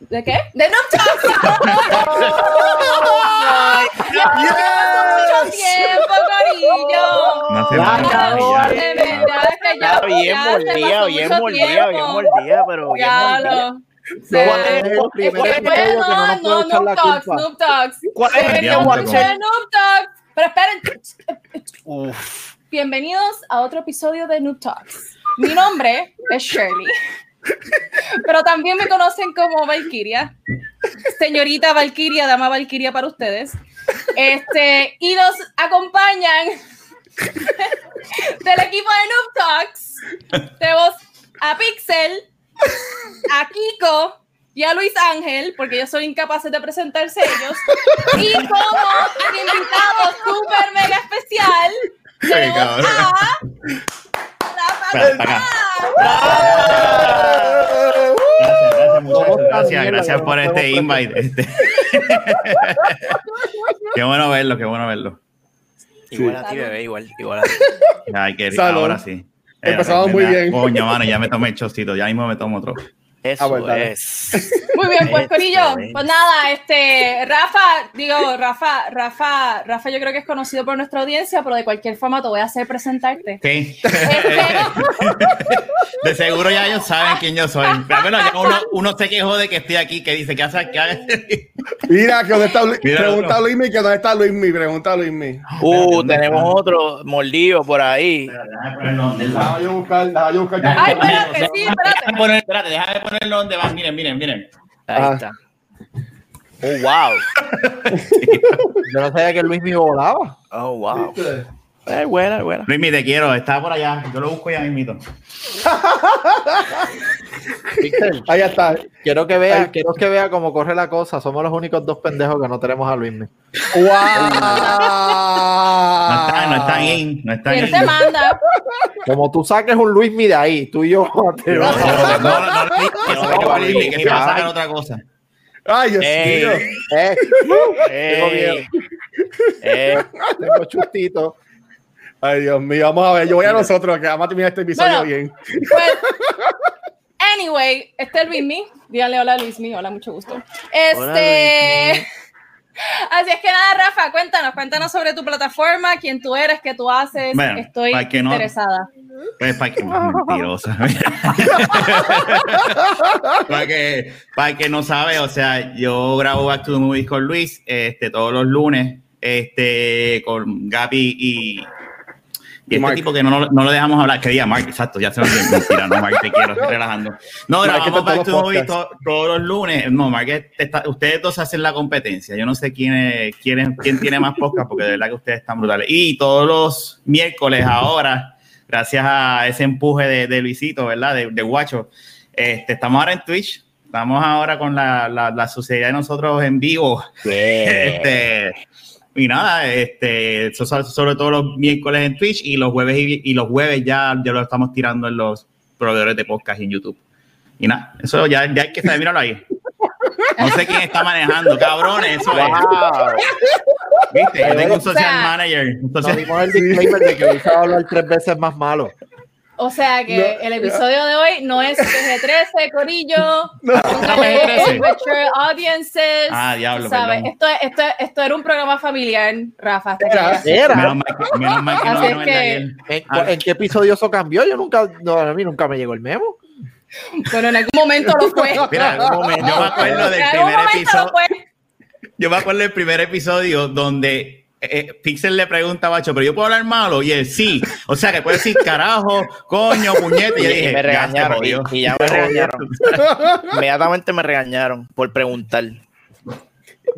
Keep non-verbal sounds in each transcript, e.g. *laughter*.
¿De qué? ¡De mucho tiempo, Corillo! No se Ya, va ya, ya. De verdad que ya, bien mordida, bien mordida, bien mordida, pero bien Ya mordida. ¿Cuál es el Es no no, no, Noob Talks? Noob Talks. ¿Cuál es el Noob Talks. Pero esperen. Bienvenidos a otro episodio de Noob Talks. Mi nombre es Shirley. Pero también me conocen como Valkyria. Señorita Valkyria, dama Valkyria para ustedes. Este, y nos acompañan del equipo de Noob Talks. Tenemos a Pixel, a Kiko y a Luis Ángel, porque ellos son incapaces de presentarse ellos. Y como invitado súper mega especial, tenemos a acá. Gracias, gracias, muchachos. Gracias, gracias que por este invite. Este. *laughs* qué bueno verlo, qué bueno verlo. Igual a ti, bebé, igual, igual a ti. Ay, qué Salud. ahora sí. Empezamos Eh, muy bien. Coño, mano, ya me tomé el chocito, ya mismo me tomo otro. Eso Ah, bueno, es. Muy bien, pues Corillo, pues nada, este, Rafa, digo, Rafa, Rafa, Rafa yo creo que es conocido por nuestra audiencia, pero de cualquier forma te voy a hacer presentarte. Sí. Este, De seguro ya ellos saben quién yo soy. Pero bueno, ya uno, uno se quejó de que estoy aquí, que dice, ¿qué hace? ¿Qué hace? Mira, que dónde está Luis. Pregunta a. Luismi que dónde está Luismi. Pregunta a Luismi. Uh, ¿dónde tenemos está? otro mordido por ahí. Déjame ponerlo donde va. Déjame yo buscar, déjame yo buscar. Ay, espérate, sí, espérate. Déjame poner- Espérate, déjame ponerlo donde va. Miren, miren, miren. Ahí Ah. está. Oh, wow. *laughs* Yo no sabía que Luis me volaba. Oh, wow. Es buena, es buena. Luismi, te quiero, está por allá. Yo lo busco ya mismito. Ahí está. quiero que vea, quiero que vea cómo corre la cosa. Somos los únicos dos pendejos que no tenemos a Luis. ¡Wow! No están, no están in, no están ¿Quién in. te manda? Como tú saques un Luis de ahí, tú y yo. te *laughs* No, vamos. no, no, no, no, que no, no, Luismi, que se va a sacar otra cosa. ¡Ay, Dios mío! Eh, tengo miedo. Eh, tengo chustito. Ay, Dios mío. Vamos a ver. Yo voy a nosotros, que vamos a terminar este episodio Bueno. bien. Pues, *laughs* anyway, este es Luismi. Díganle hola Luismi, hola, mucho gusto. Este. Hola, Luismi. *laughs* Así es que nada, Rafa, cuéntanos, cuéntanos sobre tu plataforma, quién tú eres, qué tú haces. Bueno, Estoy para que no- interesada. Pues para que mentirosa. *laughs* para que para que no sabe, o sea, yo grabo Back to the Movies con Luis, este, todos los lunes, este, con Gaby y, y este tipo que no, lo- no lo dejamos hablar, que diga Mark, exacto, ya se me mentira, no, Mark, te quiero, estoy relajando. No, grabamos está en Back todos los lunes, no, Mark, está- ustedes dos hacen la competencia, yo no sé quién, es- quién, es- quién tiene más podcast, porque de verdad que ustedes están brutales. Y todos los miércoles ahora, gracias a ese empuje de, de Luisito, ¿verdad? De, de Guacho. Este, estamos ahora en Twitch. Estamos ahora con la, la, la sociedad de nosotros en vivo. *laughs* Este, y nada, este, eso so- sobre todo los miércoles en Twitch y los jueves y, y los jueves ya, ya lo estamos tirando en los proveedores de podcast y en YouTube. Y nada, eso ya, ya hay que saber, míralo ahí. No sé quién está manejando, cabrones, eso es. ¿Viste? Yo tengo un social O sea, manager. un social- dimos el disclaimer de que Luis va a hablar tres veces más malo. O sea que No, el episodio de hoy no es PG-13, Corillo. No. Póngale PG-13. mature audiences. Ah, diablo, ¿sabes? Esto, esto, esto era un programa familiar, Rafa. Era. Menos mal que, menos mal que no Así vino es el de que- ayer. ¿En, Ah. ¿En qué episodio eso cambió? Yo nunca, no, a mí nunca me llegó el memo. Bueno, en algún momento lo fue. *laughs* Mira, En algún momento. yo me acuerdo del En algún primer momento lo episodio. fue. Yo me acuerdo del primer episodio donde eh, Pixel le pregunta a Bacho, pero yo puedo hablar malo y él sí. O sea que puede decir carajo, coño, puñete. Y yo Y, dije, me ya se regañaron. Y, y ya me regañaron. *laughs* Inmediatamente me regañaron por preguntar.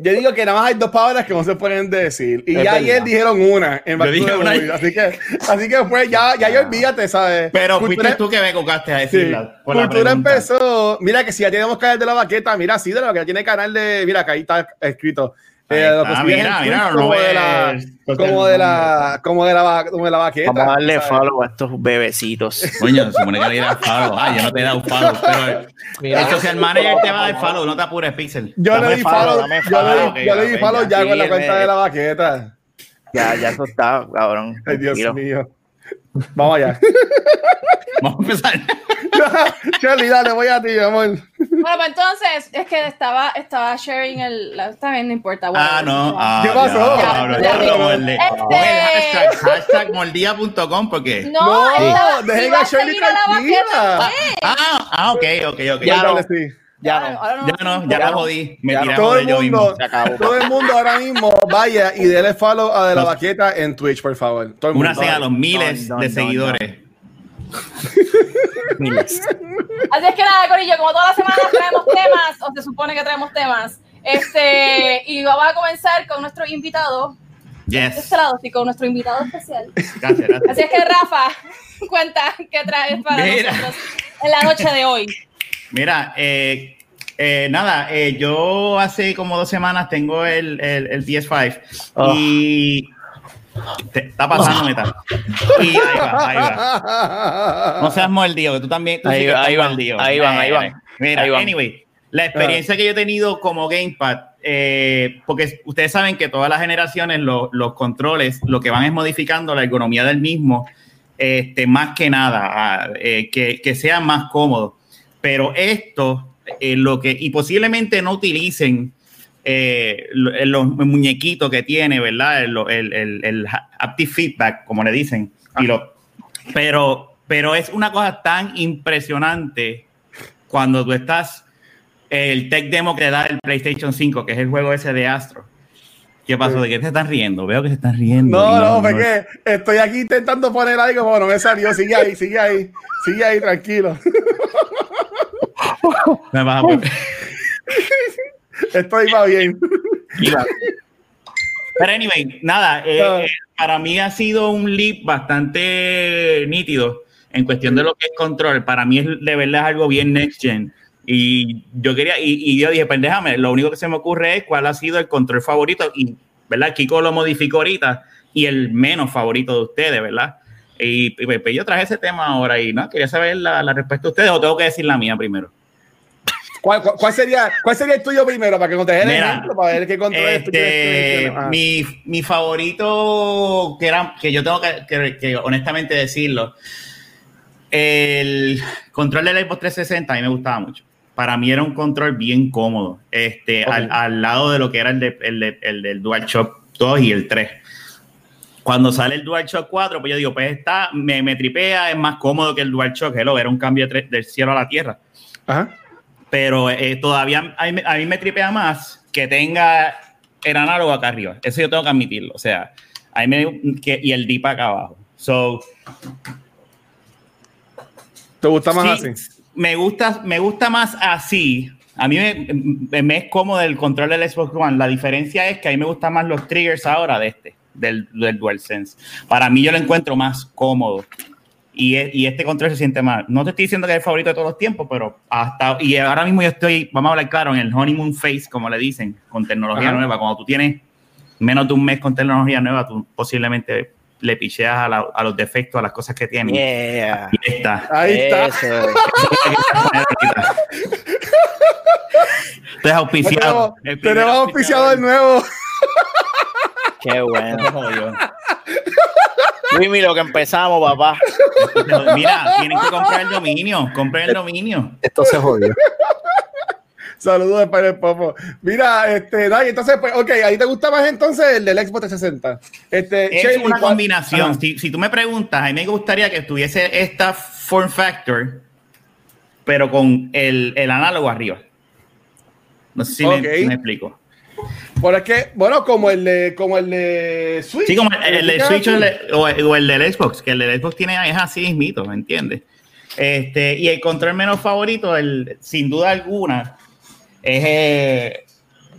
Yo digo que nada más hay dos palabras que no se pueden decir. Y Es ya ayer dijeron una en Yo dije una y-. Así que, así que pues ya, ya, ya olvídate, ¿sabes? Pero Cultura- fuiste tú que me cocaste a Sí. decirla. la Cultura pregunta. empezó. Mira que si ya tenemos canal de la baqueta, mira, sí, de la baqueta tiene canal de. Mira, que ahí está escrito. Eh, en mira, mira, no como, de la, como de la como de la como de la vaqueta. Vamos a darle ¿sabes? follow a estos bebecitos. *laughs* Coño, se supone que le diera follow. Ah, yo no te he dado follow, pero Mira, el social manager te va a dar follow, no te apures, Pixel. Yo Dame le di follow, follow, dame yo follow, le ok, di, yo le di follow ya. con la cuenta de la vaqueta. Ya, ya eso está, cabrón. Ay, Dios mío. Vamos allá. *laughs* Vamos a empezar. *laughs* Shelly, dale, voy a ti, amor. Bueno, pues entonces, es que estaba, estaba sharing el. La, está bien, no importa. Ah, no. Ah, ¿Qué pasó? Ya, ya, morde. Este- hashtag, hashtag mordía.com porque. No, No, estaba- dejen a Shirley seguir a la tranquila. Ah, ah, ok, ok, ok. Ya no. Dale, sí. Ya no. ahora ya no, ya Ya la no. jodí. Me Ya Todo el mismo. mundo, Se acabó. todo el mundo ahora mismo vaya y dele follow a de la No. vaqueta en Twitch, por favor. Todo el mundo. Únase a los miles Don, don, de don, seguidores. Miles. *laughs* Así es que nada, Corillo, como todas las semanas traemos temas, o se supone que traemos temas, este, y vamos a comenzar con nuestro invitado, Yes. este lado, sí, con nuestro invitado especial. Gracias, gracias. Así es que, Rafa, cuenta qué traes para Mira. nosotros en la noche de hoy. Mira, eh, eh, nada, eh, yo hace como dos semanas tengo el, el, el PS5 Oh. y te- está pasando meta. Y ahí va, ahí va. No seas mordido, que tú también. tú sí Ahí- estás ahí van, ahí van, ahí van. Eh, Mira, Ahí van. anyway, la experiencia que yo he tenido como gamepad, eh, porque ustedes saben que todas las generaciones, lo- los controles, lo que van es modificando la ergonomía del mismo, este, más que nada, ah, eh, que, que sea más cómodo. Pero esto, eh, lo que, y posiblemente no utilicen eh, eh, los muñequitos que tiene, ¿verdad? El, el, el, el feedback, como le dicen. Y lo, pero, pero es una cosa tan impresionante cuando tú estás el tech demo que da el PlayStation 5, que es el juego ese de Astro. ¿Qué pasó? ¿De qué se están riendo? Veo que se están riendo. No, Y no, porque estoy aquí intentando poner algo, pero no me salió. Sigue ahí, sigue ahí, sigue ahí, tranquilo. Me vas a poner- Esto iba bien. Pero anyway, nada, eh, Ah. eh, para mí ha sido un leap bastante nítido en cuestión de lo que es control. Para mí es de verdad es algo bien next gen. Y yo quería, y, y yo dije, pues déjame, lo único que se me ocurre es cuál ha sido el control favorito. Y, ¿verdad? Kiko lo modificó ahorita y el menos favorito de ustedes, ¿verdad? Y, y, pues, yo traje ese tema ahora y no, quería saber la, la respuesta de ustedes o tengo que decir la mía primero. ¿Cuál, sería, ¿Cuál sería el tuyo primero? Para que dejes el ejemplo, para ver qué Este, ah. mi, mi favorito, que, era, que yo tengo que, que- que honestamente decirlo, el control del Xbox 360 a mí me gustaba mucho. Para mí era un control bien cómodo, este, al, al lado de lo que era el, de- el, de- el del DualShock 2 y el 3. Cuando sale el DualShock 4, pues yo digo, pues está, me, me tripea, es más cómodo que el DualShock, hello, era un cambio de del cielo a la tierra Ajá. Pero eh, todavía a mí, a mí me tripea más que tenga el análogo acá arriba. Eso yo tengo que admitirlo. O sea, a mí me, que, y el dip acá abajo. So, ¿Te gusta más sí, así? Me gusta, me gusta más así. A mí me, me- me es cómodo el control del Xbox One. La diferencia es que a mí me gustan más los triggers ahora de este, del, del DualSense. Para mí yo lo encuentro más cómodo. Y, e- y este control se siente más. No te estoy diciendo que es el favorito de todos los tiempos, pero hasta. Y ahora mismo yo estoy, vamos a hablar claro, en el honeymoon phase, como le dicen, con tecnología Ajá. nueva. Cuando tú tienes menos de un mes con tecnología nueva, tú posiblemente le picheas a, la- a los defectos, a las cosas que tienen. Yeah. Ahí está. Ahí está. Eso. Esto es *laughs* auspiciado. Tenemos auspiciado de nuevo. Qué bueno. *laughs* Luis, lo que empezamos, papá. *laughs* Mira, tienen que comprar el dominio. Compren el dominio. esto se jodió. Saludos de Padre Popo. Mira, este, Dai, entonces, pues, ok, ahí te gusta más entonces el del Xbox 360. Este, Es una ¿cuál- combinación. Si, si tú me preguntas, a mí me gustaría que tuviese esta form factor, pero con el, el análogo arriba. No sé si me- Ok. me, explico. Pero es que, bueno, como el de, como el de Switch. Sí, como el, ¿Significa Switch o el, de- o, o el del Xbox, que el del Xbox tiene es así mismito, ¿me entiendes? Este, y el control menos favorito, el, sin duda alguna, es. eh,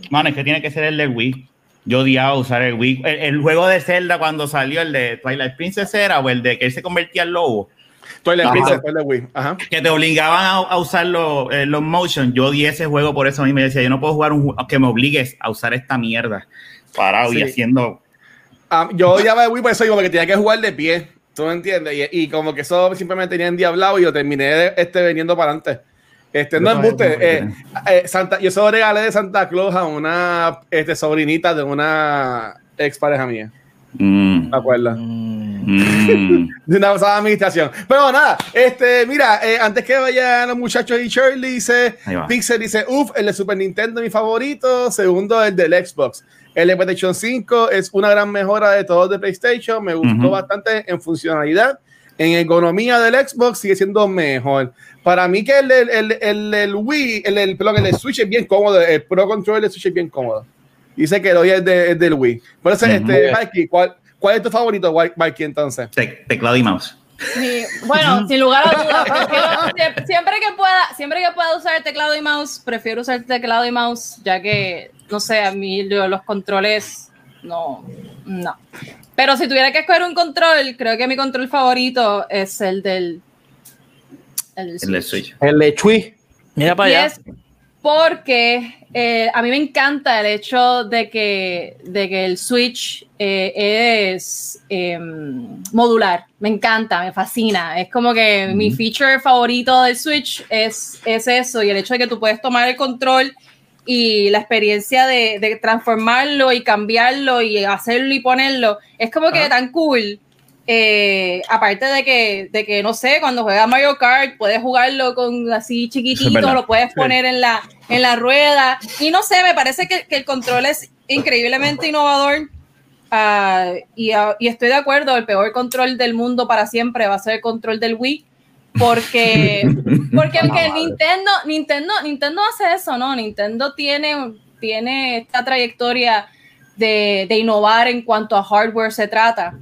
mano, es que tiene que ser el del Wii. Yo odiaba usar el Wii. El, el juego de Zelda cuando salió, el de Twilight Princess era, o el de que él se convertía en lobo. Toilet Ajá. Princess, Toilet Wii. Ajá. que te obligaban a, a usar los, eh, los motion. Yo di ese juego por eso a mí me decía, yo no puedo jugar un juego que me obligues a usar esta mierda. Parado y Sí. haciendo. Ah, yo odiaba el Wii por eso, digo, porque tenía que jugar de pie. ¿Tú me entiendes? Y, y como que eso siempre me tenía endiablado y yo terminé de- este, veniendo para adelante. Este, no Yo embuste. eh, eh, Santa, yo se lo regalé de Santa Claus a una este, sobrinita de una ex pareja mía. Mm, ¿Me acuerdas? Mm. Mm. *laughs* De una pasada administración. Pero nada, este, mira, eh, antes que vayan los muchachos y Shirley dice. Pixel dice, uff, el de Super Nintendo mi favorito. Segundo, el del Xbox. El de PlayStation 5 es una gran mejora de todos de PlayStation. Me gustó Ujú. bastante en funcionalidad. En ergonomía del Xbox sigue siendo mejor. Para mí que el, del- el, el, el Wii, el, el, perdón, el Switch es bien cómodo. El Pro Controller del Switch es bien cómodo. Dice que el hoy es, de- es del Wii. Por eso, Ujú. este, Mikey, ¿cuál, ¿cuál es tu favorito, Mikey, entonces? Te- teclado y mouse. Sí, bueno, *laughs* sin lugar a dudas, siempre que pueda, siempre que pueda usar teclado y mouse, prefiero usar teclado y mouse, ya que, no sé, a mí lo- los controles, no, no. Pero si tuviera que escoger un control, creo que mi control favorito es el del... El, del El Switch. El Lechui. Mira para Y allá. es porque eh, a mí me encanta el hecho de que, de que el Switch eh, es em, modular. Me encanta, me fascina. Es como que mi feature favorito del Switch es, es eso y el hecho de que tú puedes tomar el control y la experiencia de, de transformarlo y cambiarlo y hacerlo y ponerlo. Es como que Ajá. tan cool. Eh, aparte de que, de que, no sé, cuando juegas Mario Kart, puedes jugarlo con así chiquitito, lo puedes poner en la, en la rueda. Y no sé, me parece que, que el control es increíblemente innovador. Ah, y, ah, y estoy de acuerdo, el peor control del mundo para siempre va a ser el control del Wii. Porque, *laughs* porque Ah, aunque madre. Nintendo, Nintendo, Nintendo hace eso, ¿no? Nintendo tiene, tiene esta trayectoria de, de innovar en cuanto a hardware se trata.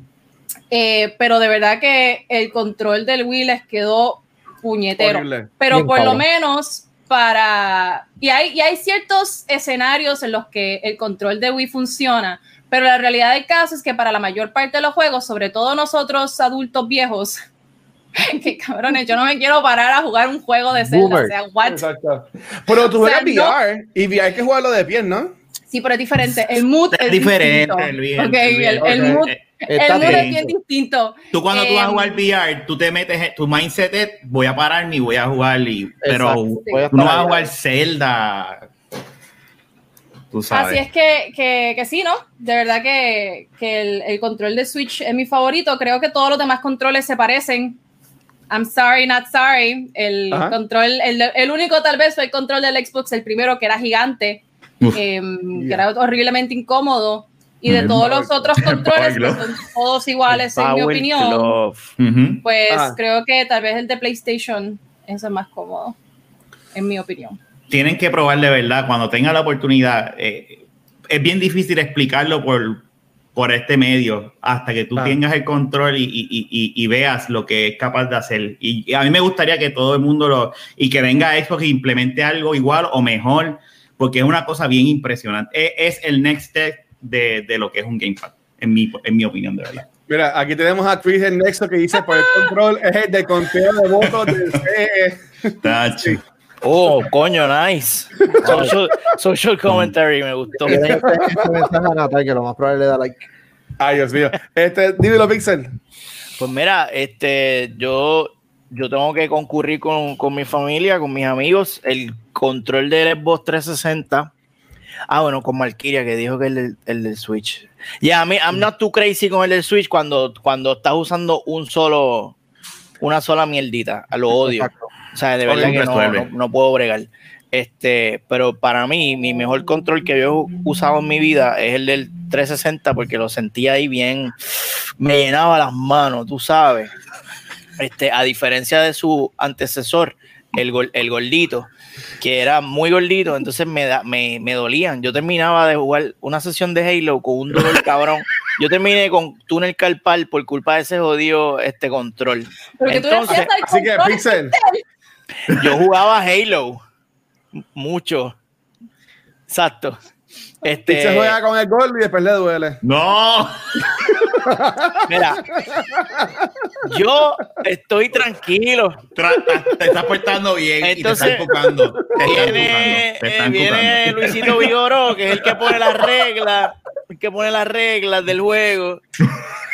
Eh, pero de verdad que el control del Wii les quedó puñetero. Horrible. Pero Bien por lo cabrón. menos para... Y hay, y hay ciertos escenarios en los que el control de Wii funciona, pero la realidad del caso es que para la mayor parte de los juegos, sobre todo nosotros adultos viejos, *laughs* que cabrones, yo no me quiero parar a jugar un juego de Zelda. Boomer. O sea, what? Exacto. Pero tú O sea, juegas no- VR y VR hay que jugarlo de pie, ¿no? Sí, pero es diferente. El mood Es es, diferente, distinto. el Wii, Ok, el Wii, el, el mood, Eh, el Está mood es bien. distinto. Tú cuando tú vas a Em, jugar VR, tú te metes, tu mindset es, voy a pararme y voy a jugar, y, pero Exacto. Tú no vas a jugar Zelda. Tú sabes. Así es que, que, que sí, ¿no? De verdad que, que el, el control de Switch es mi favorito. Creo que todos los demás controles se parecen. I'm sorry, not sorry. El Ajá. control, el, el único tal vez fue el control del Xbox, el primero que era gigante, em, que era horriblemente incómodo. Y de El todos los otros *laughs* controles, que son todos iguales en mi opinión, Glove. Ujú. pues Ah. creo que tal vez el de PlayStation es el más cómodo, en mi opinión. Tienen que probar de verdad cuando tengan la oportunidad. eh, es bien difícil explicarlo por, por este medio hasta que tú Ah. tengas el control y, y- y- y- veas lo que es capaz de hacer. Y, y a mí me gustaría que todo el mundo lo. y que venga Xbox e implemente algo igual o mejor, porque es una cosa bien impresionante. Es, es el next step de, de lo que es un Gamepad, en mi, en mi opinión, de verdad. Mira, aquí tenemos a Chris en Nexo que dice: por el control es el de conteo de votos del CE. Tacho. Oh, coño, nice. Social, social commentary, me gustó. A Natal que lo más probable le da like. Ay, Dios mío. Este, dímelo, Pixel. Pues mira, este, yo, yo tengo que concurrir con, con mi familia, con mis amigos, el control del Xbox 360. Ah, bueno, con Malkiria que dijo que el, del- el del Switch. Ya, a mí, I'm not too crazy con el del Switch cuando, cuando estás usando un solo, una sola mierdita. A lo odio. Exacto. O sea, de verdad que no, no, no puedo bregar. Este, pero para mí, mi mejor control que yo he usado en mi vida es el del 360 porque lo sentía ahí bien, me llenaba las manos, tú sabes. Este, a diferencia de su antecesor, el, gol- el gordito, que era muy gordito, entonces me, da, me, me dolían. Yo terminaba de jugar una sesión de Halo con un dolor *laughs* cabrón. Yo terminé con túnel carpal por culpa de ese jodido este control. Tú Entonces, al Así que. Pixel, Yo jugaba Halo mucho. Exacto. Este, Pixel juega con el gol y después le duele. ¡No! *laughs* Mira, yo estoy tranquilo. Tra- te estás portando bien Entonces, y te están tocando. Viene, te eh, están viene tocando. Luisito Vigoró, que es el que pone las reglas, el que pone las reglas del juego.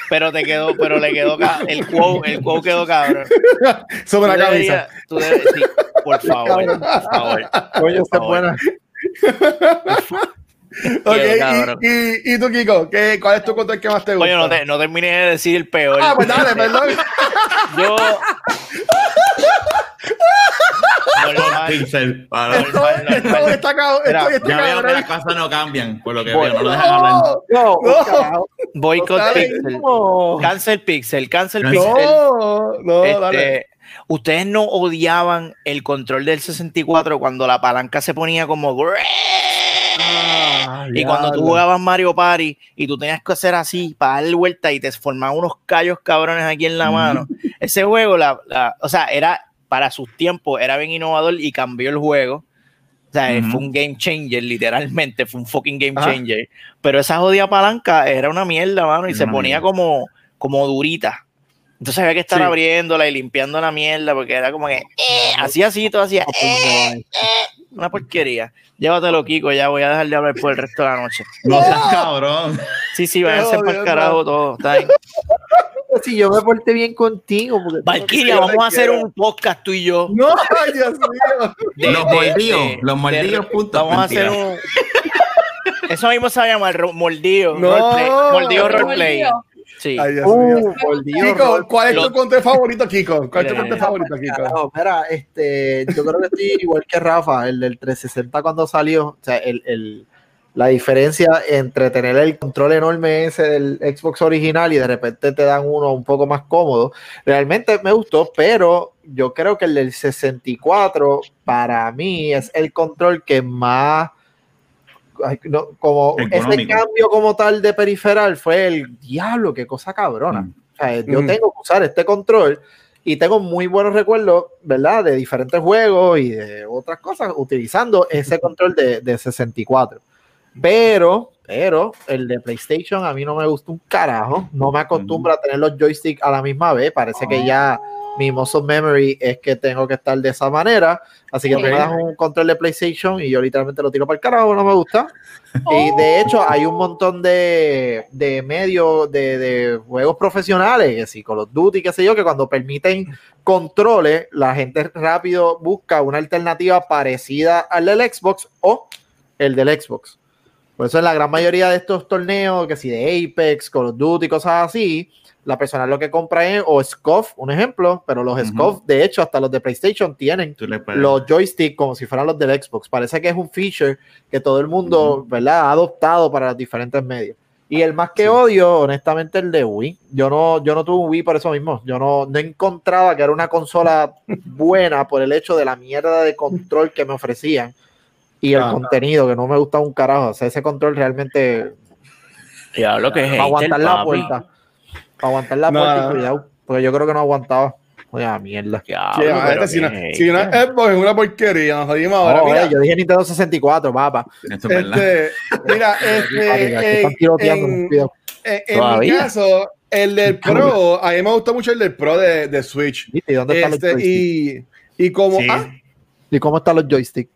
Pero te quedó, pero le quedó el quote, el quote quedó cabrón. Sobre la cabeza. deberías- tú debes- sí, por favor, por favor. Coño, esta es favor. buena. *laughs* Ok, Quedó cabrón. y, y, y tú, Kiko, ¿qué, ¿cuál es tu control que más te gusta? Coño, no, te- no terminé de decir el peor. Ah, pues dale, perdón. *laughs* Yo. *laughs* Pixel, para- Esto, normal, esto normal. está cabrón. Mira, Esto está Ya veo que las cosas no cambian, por lo que Voy. veo, no lo dejan hablar. No, No. Boycott. Pixel. No. Cancel Pixel, cancel No. Pixel. no, no, Este, dale. Ustedes no odiaban el control del 64 cuando la palanca se ponía como. Ah, Y cuando tú jugabas Mario Party y tú tenías que hacer así para dar vuelta y te formaban unos callos cabrones aquí en la mano. Ese juego, la, la- o sea, era para sus tiempos, era bien innovador y cambió el juego. O sea, Ujú. fue un game changer, literalmente, fue un fucking game Ajá. changer. Pero esa jodida palanca era una mierda, mano, y se ponía mierda. como, como durita. Entonces había que estar Sí. abriéndola y limpiando la mierda porque era como que eh, hacía así, todo hacía eh, una porquería. Llévatelo, Kiko, ya voy a dejar de hablar por el resto de la noche. No seas cabrón. Sí, sí, váyanse para el carajo todo. está. *laughs* Si yo me porté bien contigo. porque- Valkyria, vamos a hacer un podcast tú y yo. No, Dios mío. de- Los mordidos, los mordidos, punto. Vamos a hacer un. Eso mismo se va a llamar ro- mordido. No. roleplay, mordido roleplay. Mordido. Sí. Ay, Dios mío. Uh, por Dios, Kiko. ¿cuál es tu control favorito, Kiko? ¿Cuál es tu Mira, control favorito, Kiko? Carajo, mira, este, yo creo que estoy igual que Rafa, el del 360 cuando salió, o sea, el, el- la diferencia entre tener el control enorme ese del Xbox original y de repente te dan uno un poco más cómodo, realmente me gustó, pero yo creo que el del 64 para mí es el control que más no, como ese Económico. cambio como tal de periferal fue el diablo, qué cosa cabrona. Mm. O sea, yo Mm. tengo que usar este control y tengo muy buenos recuerdos, ¿verdad? De diferentes juegos y de otras cosas utilizando ese *laughs* control de, de 64. Pero, pero el de PlayStation a mí no me gusta un carajo. No me acostumbro a tener los joysticks a la misma vez. Parece que ya mi muscle memory es que tengo que estar de esa manera. Así que tú me das un control de PlayStation y yo literalmente lo tiro para el carajo, no me gusta. *laughs* Y de hecho, hay un montón de, de medios de, de juegos profesionales, que sí, Call of Duty, qué sé yo, que cuando permiten controles, la gente rápido busca una alternativa parecida al del Xbox o el del Xbox. Por eso en la gran mayoría de estos torneos, que si de Apex, Call of Duty, cosas así, la persona lo que compra es o SCOF, un ejemplo, pero los. SCOF, de hecho, hasta los de PlayStation tienen los joysticks como si fueran los del Xbox. Parece que es un feature que todo el mundo, ¿verdad?, ha adoptado para los diferentes medios. Y el más que Sí. odio, honestamente, el de Wii. Yo no, yo no tuve un Wii por eso mismo. Yo no, no encontraba que era una consola *laughs* buena por el hecho de la mierda de control que me ofrecían y el Ah. contenido, que no me gustaba un carajo. O sea, ese control realmente Diablo que es para aguantar la papi. puerta. Para aguantar la No. puerta y cuidado. Porque yo creo que no aguantaba. Oye, mierda. Diablo, si, qué una, es si una esto. Xbox es una porquería, nos jodimos ahora. No, mira, yo dije Nintendo 64, papá. Esto es verdad. este, mira, *laughs* este, en, en- mi Todavía. caso, el del Pro, a mí me gustó mucho el del Pro de, de Switch. ¿Y dónde están los Este, joysticks? y, y como, Sí. ah, ¿Y cómo están los joysticks?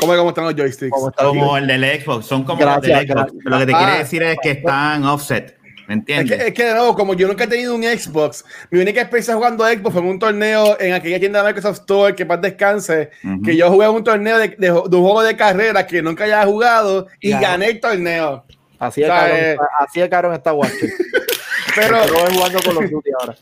¿Cómo, cómo están los joysticks? ¿Cómo están los Como el del Xbox, son como Gracias, los del Xbox. gracias. Lo que te Ah. quiere decir es que están offset. ¿Me Es entiendes? que, es que de nuevo, como yo nunca he tenido un Xbox, mi única experiencia jugando a Xbox fue en un torneo en aquella tienda de Microsoft Store, que paz descanse, Ujú. que yo jugué un torneo de, de- de un juego de carrera que nunca había jugado y Ya. gané el torneo. Así de O sea, cabrón, eh, está- así de cabrón está Watcher. *laughs* Pero, jugando con los Duty ahora.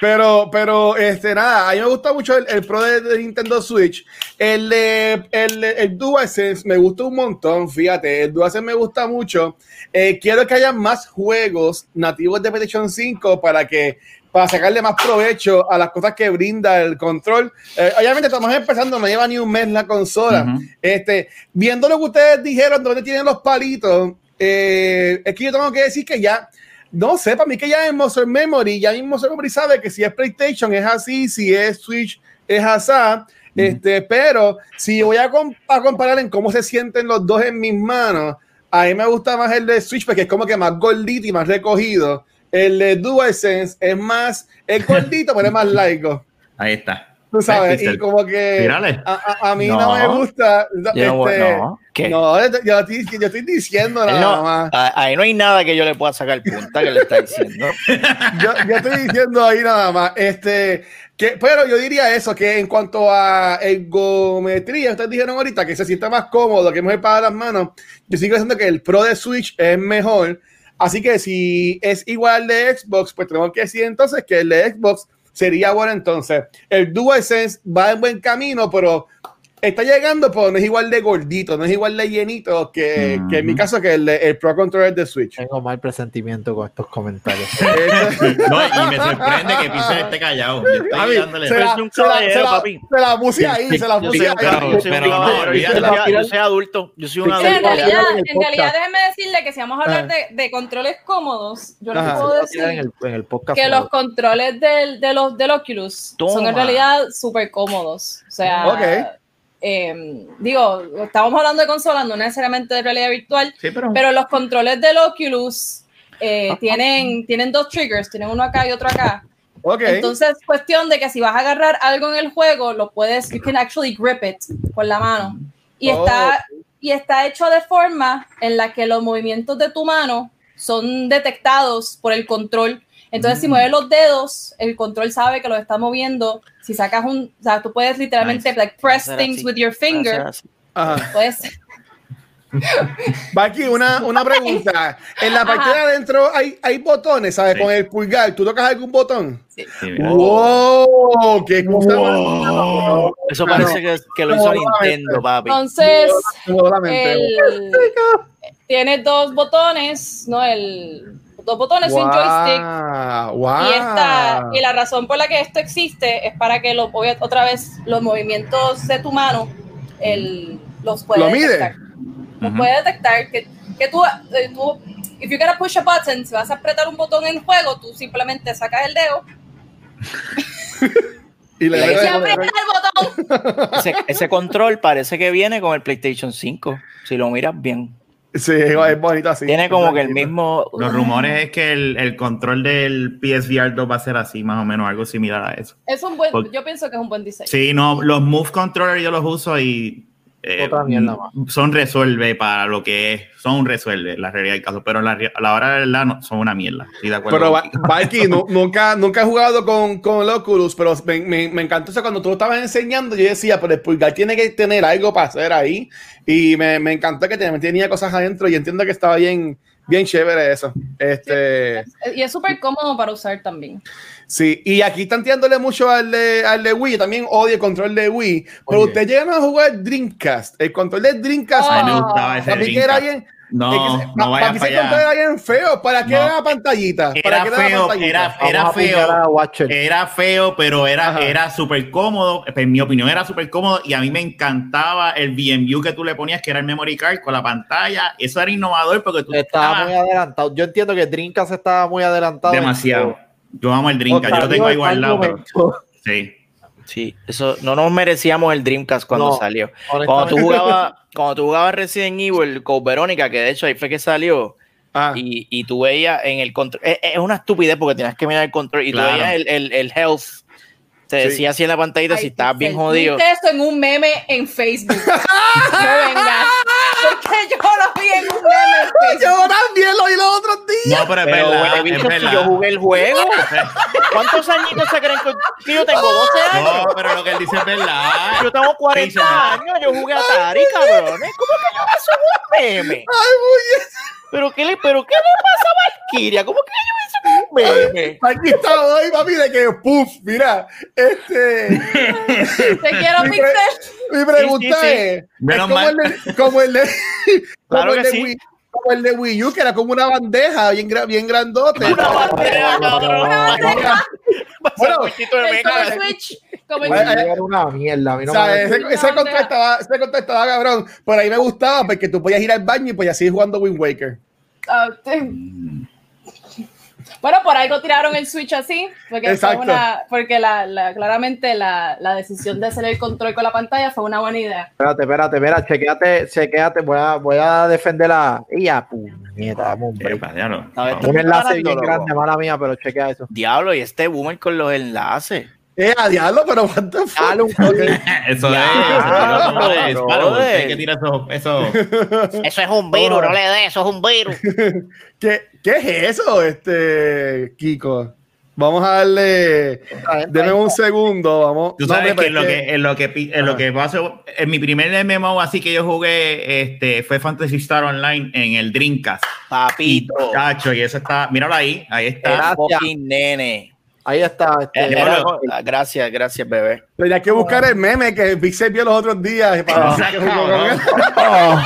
Pero, pero, este, nada, a mí me gusta mucho el, el Pro de, de Nintendo Switch. El, de- el, el DualSense me gusta un montón, fíjate, el DualSense me gusta mucho. Eh, quiero que haya más juegos nativos de PlayStation 5 para que para sacarle más provecho a las cosas que brinda el control. Eh, obviamente estamos empezando, no lleva ni un mes la consola. Este, viendo lo que ustedes dijeron, dónde tienen los palitos, eh, es que yo tengo que decir que ya, no sé, para mí que ya en Muscle Memory, ya mismo Muscle Memory sabe que si es PlayStation es así, si es Switch es así, este, pero si voy a, com- a comparar en cómo se sienten los dos en mis manos, a mí me gusta más el de Switch porque es como que más gordito y más recogido. El de DualSense es más, es gordito, pero es más laico. *laughs* Ahí está. Tú sabes, y como que Mírale. a, a- a mí no, No. me gusta. Yo este, no, ¿qué? no, yo, yo estoy, yo estoy diciendo nada no- más. ahí no hay nada que yo le pueda sacar punta que le está diciendo. *laughs* Yo, yo estoy diciendo ahí nada más. Este, que, pero yo diría eso, que en cuanto a ergometría, ustedes dijeron ahorita que se sienta más cómodo, que es mejor para las manos. Yo sigo diciendo que el Pro de Switch es mejor. Así que si es igual de Xbox, pues tenemos que decir entonces que el de Xbox sería bueno entonces. El DualSense va en buen camino, pero está llegando, pero no es igual de gordito, no es igual de llenito que, que en mi Ujú. caso que el, de- el Pro Controller de Switch. Tengo mal presentimiento con estos comentarios. *laughs* Este- No, y me sorprende que Pixel esté callado. Yo estoy dándole- se la, se la- se la- papi. se la puse ahí, se la puse ahí. un Pero no, yo soy- olvídalo. yo soy adulto, yo soy un en adulto. sí, realidad, en en realidad, déjeme decirle que si vamos a hablar de, de controles cómodos, yo les puedo en, decir el, en el podcast. que los controles del, de los del Oculus son en realidad súper cómodos. O sea, Ok. Eh, digo, estábamos hablando de consolas, no necesariamente de realidad virtual, Sí, pero, pero los controles del Oculus eh, tienen, tienen dos triggers, tienen uno acá y otro acá. Ok. Entonces, cuestión de que si vas a agarrar algo en el juego, lo puedes, you can actually grip it con la mano. Y Oh. está, y está hecho de forma en la que los movimientos de tu mano son detectados por el control. Entonces, Mm. si mueves los dedos, el control sabe que los está moviendo. Si sacas un, o sea, tú puedes literalmente Nice. like press things así. with your finger. Ajá. Puedes, Va aquí una, una pregunta. En la parte de adentro hay, hay botones, ¿sabes? Sí. Con el pulgar, ¿tú tocas algún botón? sí, mira. ¡Wow! ¡Qué cosa Eso parece que, que lo hizo Nintendo, papi. entonces, el, tiene dos botones, ¿no? El, dos botones y un joystick. Wow, wow. Y, esta, y la razón por la que esto existe es para que lo, otra vez los movimientos de tu mano el, los puede ¿Lo mide? detectar. Los Ujú. puede detectar que, que tú, eh, tú, if you're gonna push a button, si vas a apretar un botón en juego, tú simplemente sacas el dedo *laughs* Y le aprietas el botón. Ese, ese control parece que viene con el PlayStation 5, si lo miras bien. Sí, es bonito así. Tiene como que el mismo... Los rumores es que el, el control del PSVR 2 va a ser así, más o menos, algo similar a eso. Es un buen, yo pienso que es un buen diseño. Sí, no, los Move Controller yo los uso y eh, Otra mierda más. son resuelve para lo que es, son resuelve la realidad del caso, pero la, la hora de verdad no, son una mierda. Estoy de acuerdo Pero. Valky, *laughs* nu- nunca, nunca he jugado con, con el Oculus, pero me, me, me encantó eso cuando tú lo estabas enseñando. Yo decía, pero el pulgar tiene que tener algo para hacer ahí. Y me, me encantó que te- tenía cosas adentro y entiendo que estaba bien, bien chévere eso. Este, Y es súper cómodo para usar también. Sí, y aquí están tirándole mucho al de, al de Wii. Yo también odio el control de Wii. Pero Oye. ustedes llegan a jugar Dreamcast. El control de Dreamcast. A mí me Ah, gustaba ese para mí que era Dreamcast. bien. No, es que se- no vaya para mí ese para control allá. era bien feo. ¿Para qué No. era la pantallita? ¿Para Era qué era la feo, era, feo. Era feo, pero era, Ajá. era súper cómodo. En mi opinión, era súper cómodo. Y a mí me encantaba el VMU que tú le ponías, que era el memory card con la pantalla. Eso era innovador porque tú Estaba estabas muy adelantado. Yo entiendo que Dreamcast estaba muy adelantado. demasiado. Yo amo el Dreamcast. Yo lo tengo ahí guardado. pero- Sí. Sí, eso no nos merecíamos el Dreamcast cuando No, salió. Cuando tú jugabas, cuando tú jugabas Resident Evil con Verónica, que de hecho ahí fue que salió, Ah. y, y tú veías en el control, es, es una estupidez porque tienes que mirar el control y Claro. tú veías el, el, el health, te Sí. decía así en la pantallita si estabas bien jodido. esto en un meme en Facebook. *laughs* no vengas. Porque yo lo vi en un meme. *laughs* Yo también lo vi los otros días. No, pero es Pero, verdad. huele es bicho, si verdad. yo jugué el juego. ¿Cuántos añitos se creen que, yo tengo? 12 años. No, pero lo que él dice es verdad. Yo tengo 40 Sí, señor. años, yo jugué Atari, cabrones. ¿Cómo que yo me subo un meme? Ay, muy bien. ¿Pero qué le, pero qué le pasa a Valkyria? ¿Cómo que yo me subo un meme? Aquí está hoy, papi, de que, puf, mira, este, Te quiero, Mi Pixel. mi pregunta Sí, sí, sí. es, es Menos como mal. el de, como el de, como Claro el que de sí. Wii, como el de Wii U, que era como una bandeja bien, bien grandote. Una bandera, cabrón. Bueno, Un poquito de El-. Switch. Como Bueno, Switch. Era una mierda. A mí no O sea, me- ese, ese estaba, ese estaba cabrón. Por ahí me gustaba porque tú podías ir al baño y podías seguir jugando Wind Waker. Ah, te- Bueno, por algo tiraron el Switch así, porque, fue una, porque la, la- claramente la, la decisión de hacer el control con la pantalla fue una buena idea. Espérate, espérate, mira, chequeate, chequeate, voy a, voy a defender la. ¡Ya, puñeta! dame un break. Epa, diablo. A ver, Vamos. Un enlace bien grande, mala mía, pero chequea eso. Diablo, y este boomer con los enlaces. Eh, a diablo, pero what the fuck? Dale un. *laughs* Eso es. Eso no es. que eso. eso. *laughs* Eso es un virus, no le dé, eso es un virus. *laughs* ¿Qué, ¿Qué es eso, este, Kiko? Vamos a darle. Deme un segundo, vamos. Tú No, sabes hombre, que en lo que, en lo que, en lo que pasó, en mi primer MMO así que yo jugué, este, fue Fantasy Star Online en el Dreamcast. Y Papito. cacho, y eso está, míralo ahí, ahí está. Fucking nene. Ahí está. Este, Eh, era- gracias, gracias, bebé. Tenía que buscar el meme que Pixel vio los otros días. Para Esa que jugó con cabrón. él.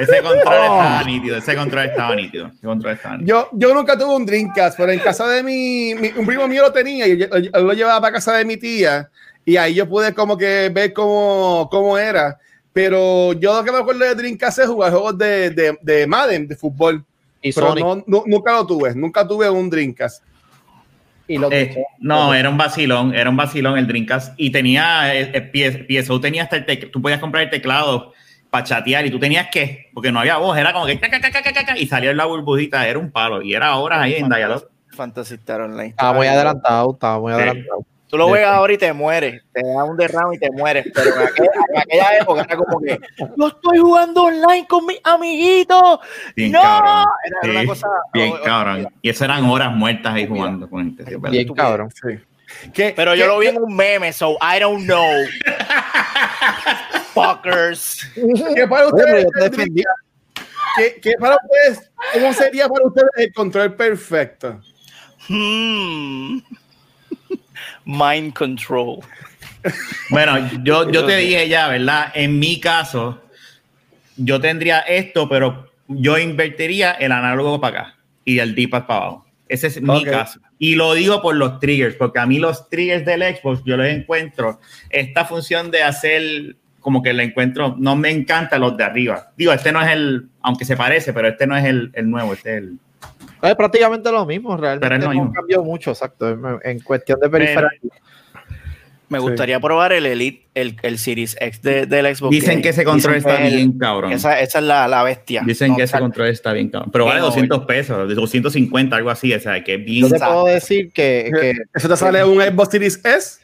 Ese control Oh. estaba nítido, ese control estaba nítido. Ese control estaba nítido. Yo, yo nunca tuve un Dreamcast, pero en casa de mi, mi- un primo mío lo tenía y yo, yo- yo lo llevaba para casa de mi tía y ahí yo pude como que ver cómo, cómo era. Pero yo lo que me acuerdo de Dreamcast es jugar juegos de, de, de Madden, de fútbol. y Pero no, nunca lo tuve, nunca tuve un Dreamcast. Y lo Eh, no, era un vacilón, era un vacilón el Dreamcast y tenía, eh, eh, PS- PSO tenía hasta el teclado, tú podías comprar el teclado para chatear y tú tenías que, porque no había voz, era como que ca, ca, ca, ca, ca, ca, y salía la burbujita, era un palo y era horas ahí en Dialog. Fantasy Star Online. Estaba muy adelantado, estaba muy Sí. adelantado. Tú lo juegas ahora y te mueres. Te da un derrame y te mueres. Pero en aquella, en aquella época era como que yo estoy jugando online con mis amiguitos. Bien no, cabrón. era Sí, una cosa. bien o- o- cabrón. Y eso eran horas muertas ahí jugando con gente. sí. Bien cabrón. Sí. ¿Qué- Pero yo qué- lo vi en un meme, so I don't know. Fuckers. qué para ustedes, yo qué- qué para ustedes, ¿Cómo sería para ustedes el control perfecto? Hmm. Mind control. Bueno, yo, yo te dije ya, ¿verdad? En mi caso, yo tendría esto, pero yo invertiría el análogo para acá y el D-pad para abajo. Ese es mi caso. Y lo digo por los triggers, porque a mí los triggers del Xbox, yo les encuentro esta función de hacer como que le encuentro, no me encanta los de arriba. Digo, este no es el, aunque se parece, pero este no es el, el nuevo, este es el... Es prácticamente lo mismo, realmente no mismo. cambió mucho, exacto, en, en cuestión de periferia. Me Sí. gustaría probar el Elite, el, el Series X de, del Xbox. Dicen que ese control dicen está el- bien cabrón. Esa, esa es la, la bestia. Dicen No, que ese control está bien cabrón. Pero vale Game over. 200 pesos, de 250, algo así, o sea, que es bien... Yo te puedo decir que, que ¿Eso te sale un Xbox Series S?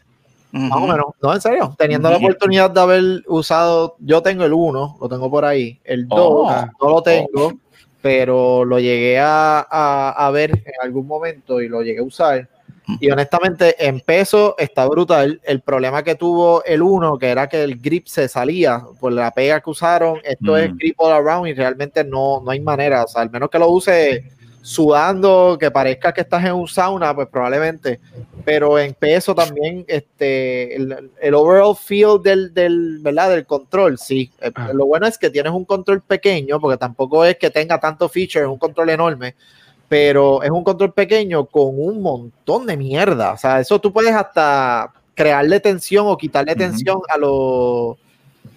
Más o menos, no, en serio, teniendo la oportunidad de haber usado, yo tengo el 1, lo tengo por ahí, el 2 Oh. no lo tengo, pero lo llegué a, a- a ver en algún momento y lo llegué a usar. Y honestamente, en peso está brutal. El problema que tuvo el 1, que era que el grip se salía por la pega que usaron, esto es Mm. grip all around y realmente no, no hay manera. O sea, al menos que lo use sudando, que parezca que estás en un sauna, pues probablemente. Pero en peso también, este, el, el overall feel del, del, ¿verdad? del control, sí. Eh, Ah. Lo bueno es que tienes un control pequeño, porque tampoco es que tenga tanto feature, es un control enorme pero es un control pequeño con un montón de mierda. O sea, eso tú puedes hasta crearle tensión o quitarle tensión a los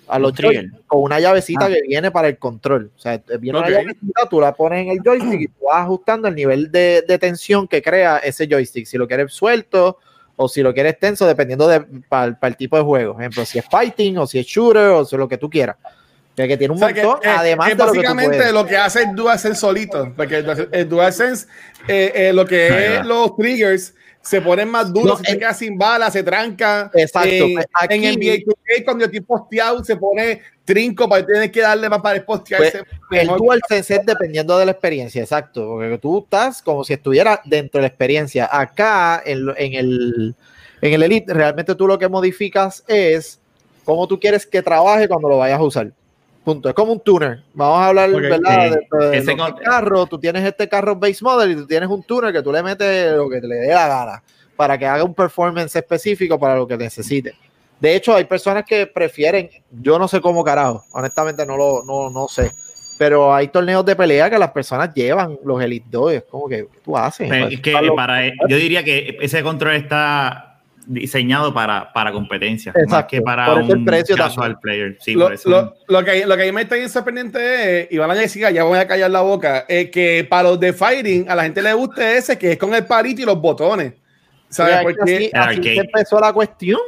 a los joysticks con una llavecita Ah. que viene para el control. O sea, viene Ok. una llavecita, tú la pones en el joystick y tú vas ajustando el nivel de, de tensión que crea ese joystick. Si lo quieres suelto o si lo quieres tenso, dependiendo de para el tipo de juego. Por ejemplo, si es fighting o si es shooter o si es lo que tú quieras. O sea, que tiene un O sea, que, montón, además que de lo que básicamente lo que hace el DualSense solito, porque el, DualSense, eh, eh, lo que es los triggers, se ponen más duros, No, se en- queda sin bala, se tranca. Exacto, En, pues, en aquí- NBA 2K, cuando estoy posteado, se pone trinco para tener que darle más para postearse. El mejor. DualSense es dependiendo de la experiencia, exacto, porque tú estás como si estuvieras dentro de la experiencia. Acá, en, en el, en el Elite, realmente tú lo que modificas es cómo tú quieres que trabaje cuando lo vayas a usar. Punto. Es como un tuner. Vamos a hablar, ¿verdad? sí. De, de Ese los con- carros. Tú tienes este carro base model y tú tienes un tuner que tú le metes lo que te le dé la gana para que haga un performance específico para lo que necesite. De hecho, hay personas que prefieren, yo no sé cómo carajo, honestamente no lo no, no sé, pero hay torneos de pelea que las personas llevan los Elite 2, es como que ¿qué tú haces. Pero es que Para para, yo diría que ese control está diseñado para, para competencia, más que para Por un precio casual también. player. Sí, lo, por eso. lo- lo que, lo que a mí me está bien sorprendente es, y van a decir, ya voy a callar la boca, es que para los de Fighting a la gente le gusta ese que es con el palito y los botones. ¿Sabes por qué? Así, así empezó la cuestión.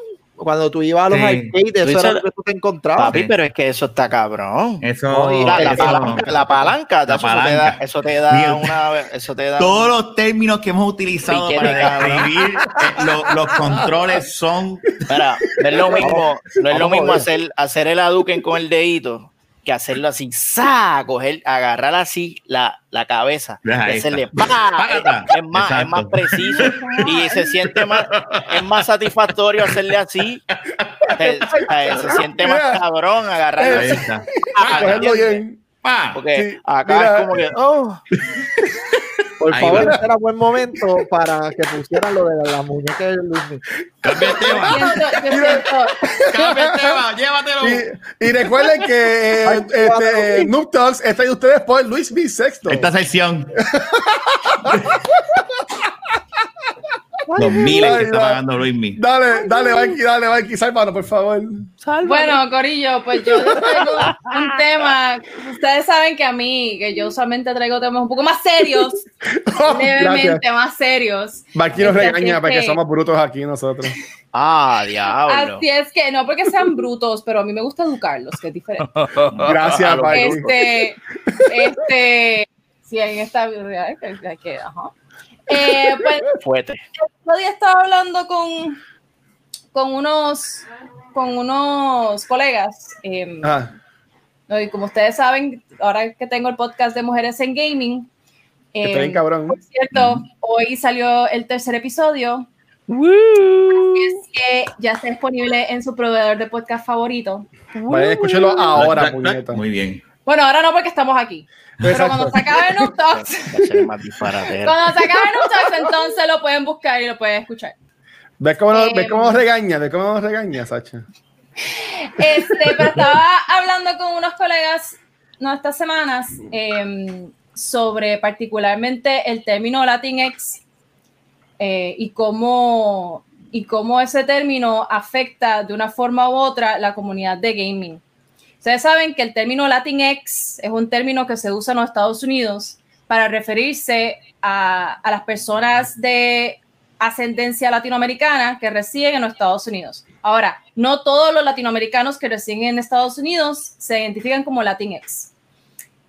Cuando tú ibas a los Sí. arcades, eso era lo que tú te encontrabas. Papi, pero es que eso está cabrón. Eso, Oye, La, la eso- palanca, la palanca, La eso, Te da, eso te da Mira, una. Eso te da Todos los términos que hemos utilizado para describir eh, lo- los controles son Mira, no es lo mismo, no es lo mismo hacer, hacer el aduken con el dedito que hacerlo así, ¡sa! coger, agarrar así la, la cabeza y hacerle. *laughs* Es, es más, es Exacto. más preciso y se siente más, es más satisfactorio hacerle así. Se, se- se siente más cabrón agarrarlo Ahí así. bien. ¡Pa! Porque Sí, acá mira. es como que, oh, Por Ahí favor, va. este era buen momento para que pusieran lo de la muñeca de Luis. Cambia el tema. Cambia el tema. Llévatelo. Y, y recuerden que Ay, eh, este, cuatro. Noob Talks está de ustedes por Luis B. Sexto. Esta sección. *laughs* Los miles que está pagando Luis Mi. Dale, dale, Mikey, dale, Mikey, sálvanos, por favor. Bueno, Corillo, pues yo les traigo un tema. Ustedes saben que a mí, que yo usualmente traigo temas un poco más serios, *laughs* Oh, levemente gracias. más serios. Mikey nos Este, regaña porque que- somos brutos aquí nosotros. ah, diablo. Así es que no porque sean brutos, pero a mí me gusta educarlos, que es diferente. *laughs* Gracias, bruto. Este, este, sí, en esta vida que, hay que- ajá. Eh, pues Fuerte. el otro día estaba hablando con, con unos con unos colegas. eh, Ah, ¿no? Y como ustedes saben, ahora que tengo el podcast de Mujeres en Gaming, está bien eh, cabrón. por cierto, hoy salió el tercer episodio. Es que ya está disponible en su proveedor de podcast favorito. Vayan, escúchenlo ahora. Muy bien. Bueno, ahora no porque estamos aquí. Pero Exacto. *laughs* cuando se acabe Noob Talks, cuando se acabe Noob Talks, entonces lo pueden buscar y lo pueden escuchar. ¿Ves cómo, nos- Eh, ¿Ves cómo nos regaña? ¿Ves cómo nos regaña, Sacha? Este, pero estaba hablando con unos colegas no estas semanas eh, sobre particularmente el término Latinx eh, y cómo y cómo ese término afecta de una forma u otra la comunidad de gaming. Ustedes saben que el término Latinx es un término que se usa en los Estados Unidos para referirse a, a las personas de ascendencia latinoamericana que residen en los Estados Unidos. Ahora, no todos los latinoamericanos que residen en Estados Unidos se identifican como Latinx.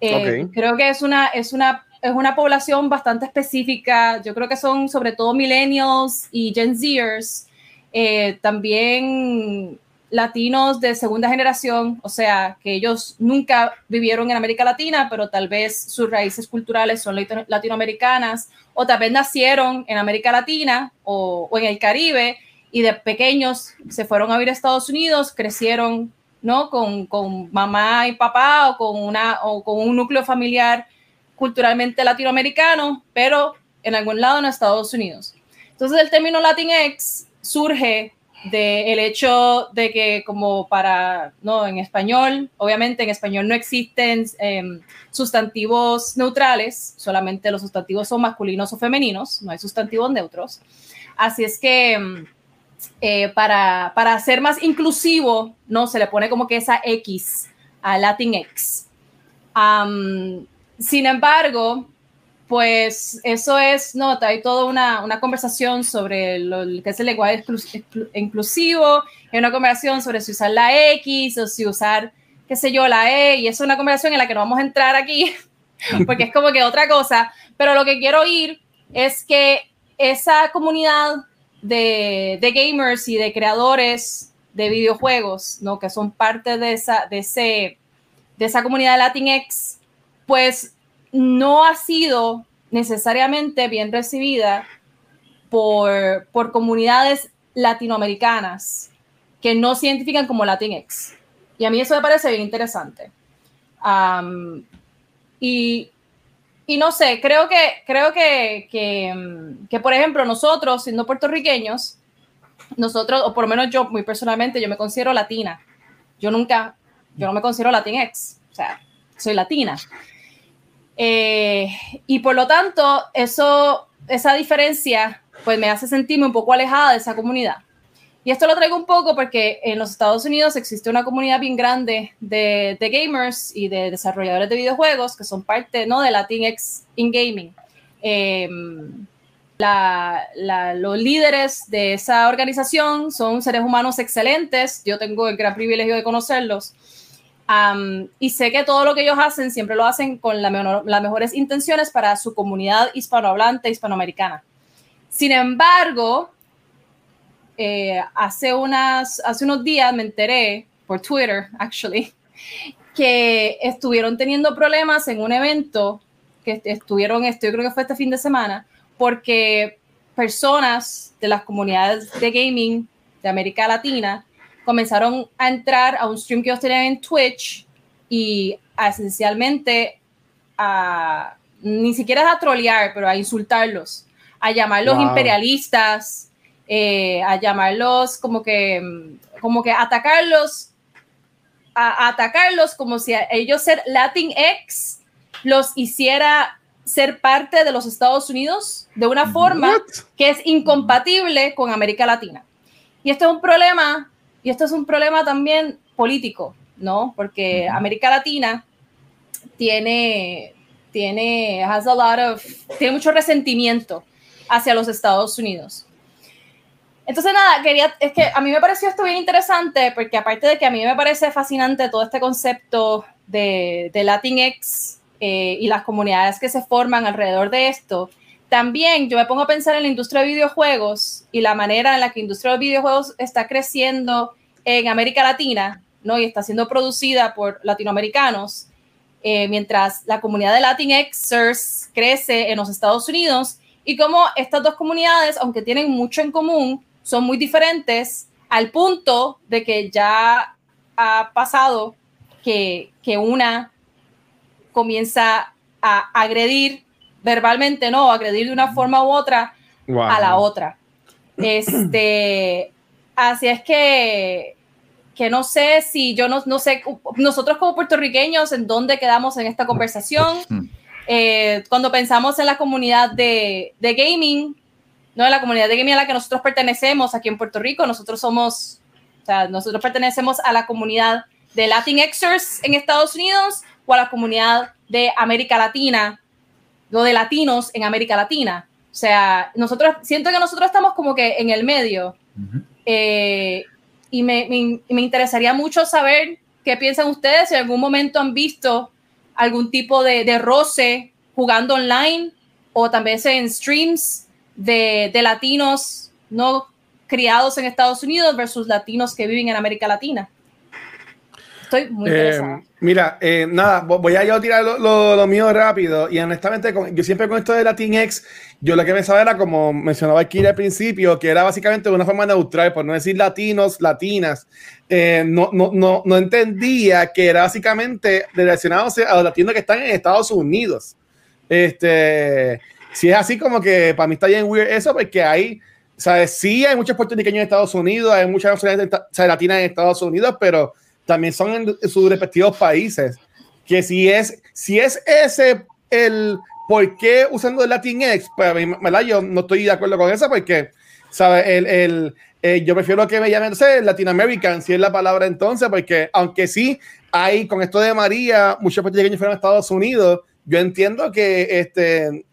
Eh. Creo que es una, es, una, es una población bastante específica. Yo creo que son sobre todo millennials y Gen Zers. Eh, también latinos de segunda generación, o sea, que ellos nunca vivieron en América Latina, pero tal vez sus raíces culturales son latino- latinoamericanas, o tal vez nacieron en América Latina o, o en el Caribe y de pequeños se fueron a vivir a Estados Unidos, crecieron ¿no? con, con mamá y papá o con, una, o con un núcleo familiar culturalmente latinoamericano, pero en algún lado en Estados Unidos. Entonces el término Latinx surge del hecho de que como para, no, en español, obviamente en español no existen em, sustantivos neutrales, solamente los sustantivos son masculinos o femeninos, no hay sustantivos neutros. Así es que em, eh, para, para ser más inclusivo, no se le pone como que esa X a Latinx. Am, sin embargo, pues eso es, no, hay toda una, una conversación sobre lo que es el lenguaje inclusivo, hay una conversación sobre si usar la X o si usar, qué sé yo, la E, y es una conversación en la que no vamos a entrar aquí, *laughs* porque es como que otra cosa, pero lo que quiero oír es que esa comunidad de, de gamers y de creadores de videojuegos, ¿no? que son parte de esa, de ese, de esa comunidad Latinx, pues no ha sido necesariamente bien recibida por, por comunidades latinoamericanas que no se identifican como Latinx. Y a mí eso me parece bien interesante. Y, y no sé, creo que, creo que, que, que, por ejemplo, nosotros, siendo puertorriqueños, nosotros, o por lo menos yo, muy personalmente, yo me considero latina. Yo nunca, yo no me considero latinx, o sea, soy latina. Eh, y por lo tanto, eso, esa diferencia, pues me hace sentirme un poco alejada de esa comunidad. Y esto lo traigo un poco porque en los Estados Unidos existe una comunidad bien grande de, de gamers y de desarrolladores de videojuegos que son parte ¿no? de Latinx in Gaming. Em, la, la, los líderes de esa organización son seres humanos excelentes. Yo tengo el gran privilegio de conocerlos. Um, y sé que todo lo que ellos hacen siempre lo hacen con la menor, las mejores intenciones para su comunidad hispanohablante, hispanoamericana. Sin embargo, eh, hace, unas, hace unos días me enteré por Twitter, actually, que estuvieron teniendo problemas en un evento que estuvieron, esto, yo creo que fue este fin de semana, porque personas de las comunidades de gaming de América Latina comenzaron a entrar a un stream que ellos tenían en Twitch y a, esencialmente a, ni siquiera a trolear, pero a insultarlos, a llamarlos imperialistas, eh, a llamarlos como que, como que atacarlos, a, atacarlos como si ellos ser Latinx los hiciera ser parte de los Estados Unidos de una forma que es incompatible con América Latina. Y esto es un problema y esto es un problema también político, ¿no? Porque América Latina tiene, tiene, has a lot of, tiene mucho resentimiento hacia los Estados Unidos. Entonces, nada, quería, es que a mí me pareció esto bien interesante, porque aparte de que a mí me parece fascinante todo este concepto de, de Latinx eh, y las comunidades que se forman alrededor de esto, también yo me pongo a pensar en la industria de videojuegos y la manera en la que la industria de videojuegos está creciendo en América Latina, ¿no? Y está siendo producida por latinoamericanos, eh, mientras la comunidad de Latinxers crece en los Estados Unidos y como estas dos comunidades, aunque tienen mucho en común, son muy diferentes al punto de que ya ha pasado que, que una comienza a agredir verbalmente, no, agredir de una forma u otra a la otra. *clears throat* Este, así es que, que no sé si yo no, no sé, nosotros como puertorriqueños, en dónde quedamos en esta conversación. Eh, cuando pensamos en la comunidad de, de gaming, no en la comunidad de gaming a la que nosotros pertenecemos aquí en Puerto Rico, nosotros somos, o sea, nosotros pertenecemos a la comunidad de Latinxers en Estados Unidos o a la comunidad de América Latina lo de latinos en América Latina. O sea, nosotros, siento que nosotros estamos como que en el medio. Eh, y me, me, interesaría mucho saber qué piensan ustedes, si en algún momento han visto algún tipo de, de roce jugando online o también en streams de, de, latinos no criados en Estados Unidos versus latinos que viven en América Latina. Estoy muy eh, interesada. Mira, eh, nada, voy a yo tirar lo, lo, mío rápido. Y honestamente, yo siempre con esto de Latinx, yo lo que pensaba era, como mencionaba aquí al principio, que era básicamente una forma neutral, por no decir latinos, latinas. Eh, no, no, no, no, entendía que era básicamente relacionado a los latinos que están en Estados Unidos. Este, si es así, como que para mí está bien weird eso, porque hay, ¿sabes? Sí, hay muchos puertorriqueños en Estados Unidos, hay muchas nacionalidades latinas en Estados Unidos, pero también son en, sus respectivos países. Que si es, si es ese el por qué usando el Latinx, pues ¿verdad? yo no estoy de acuerdo con eso porque, ¿sabes? El, el eh, yo prefiero que me llamen, no sé, Latin American, si es la palabra entonces, porque aunque sí hay con esto de María, muchos puertorriqueños fueron a Estados Unidos, yo entiendo que este,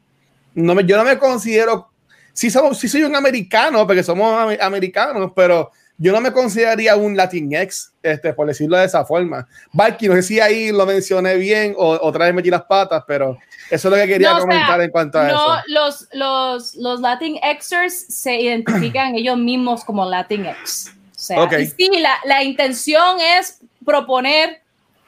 no me, yo no me considero, sí, somos, sí soy un americano, porque somos americanos, pero yo no me consideraría un Latinx, este, por decirlo de esa forma. Valky, no sé si ahí lo mencioné bien o otra vez metí las patas, pero eso es lo que quería comentar en cuanto a no, eso. Los, los, los Latinxers se identifican ellos mismos como Latinx. O sea, sí, la, la intención es proponer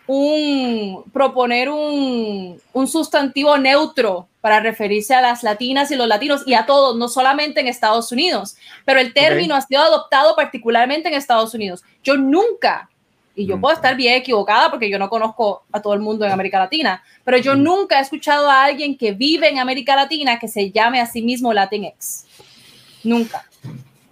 un, proponer un, un, sustantivo neutro para referirse a las latinas y los latinos y a todos, no solamente en Estados Unidos, pero el término ha sido adoptado particularmente en Estados Unidos. Yo nunca, y yo puedo estar bien equivocada porque yo no conozco a todo el mundo en América Latina, pero yo nunca he escuchado a alguien que vive en América Latina que se llame a sí mismo Latinx. Nunca.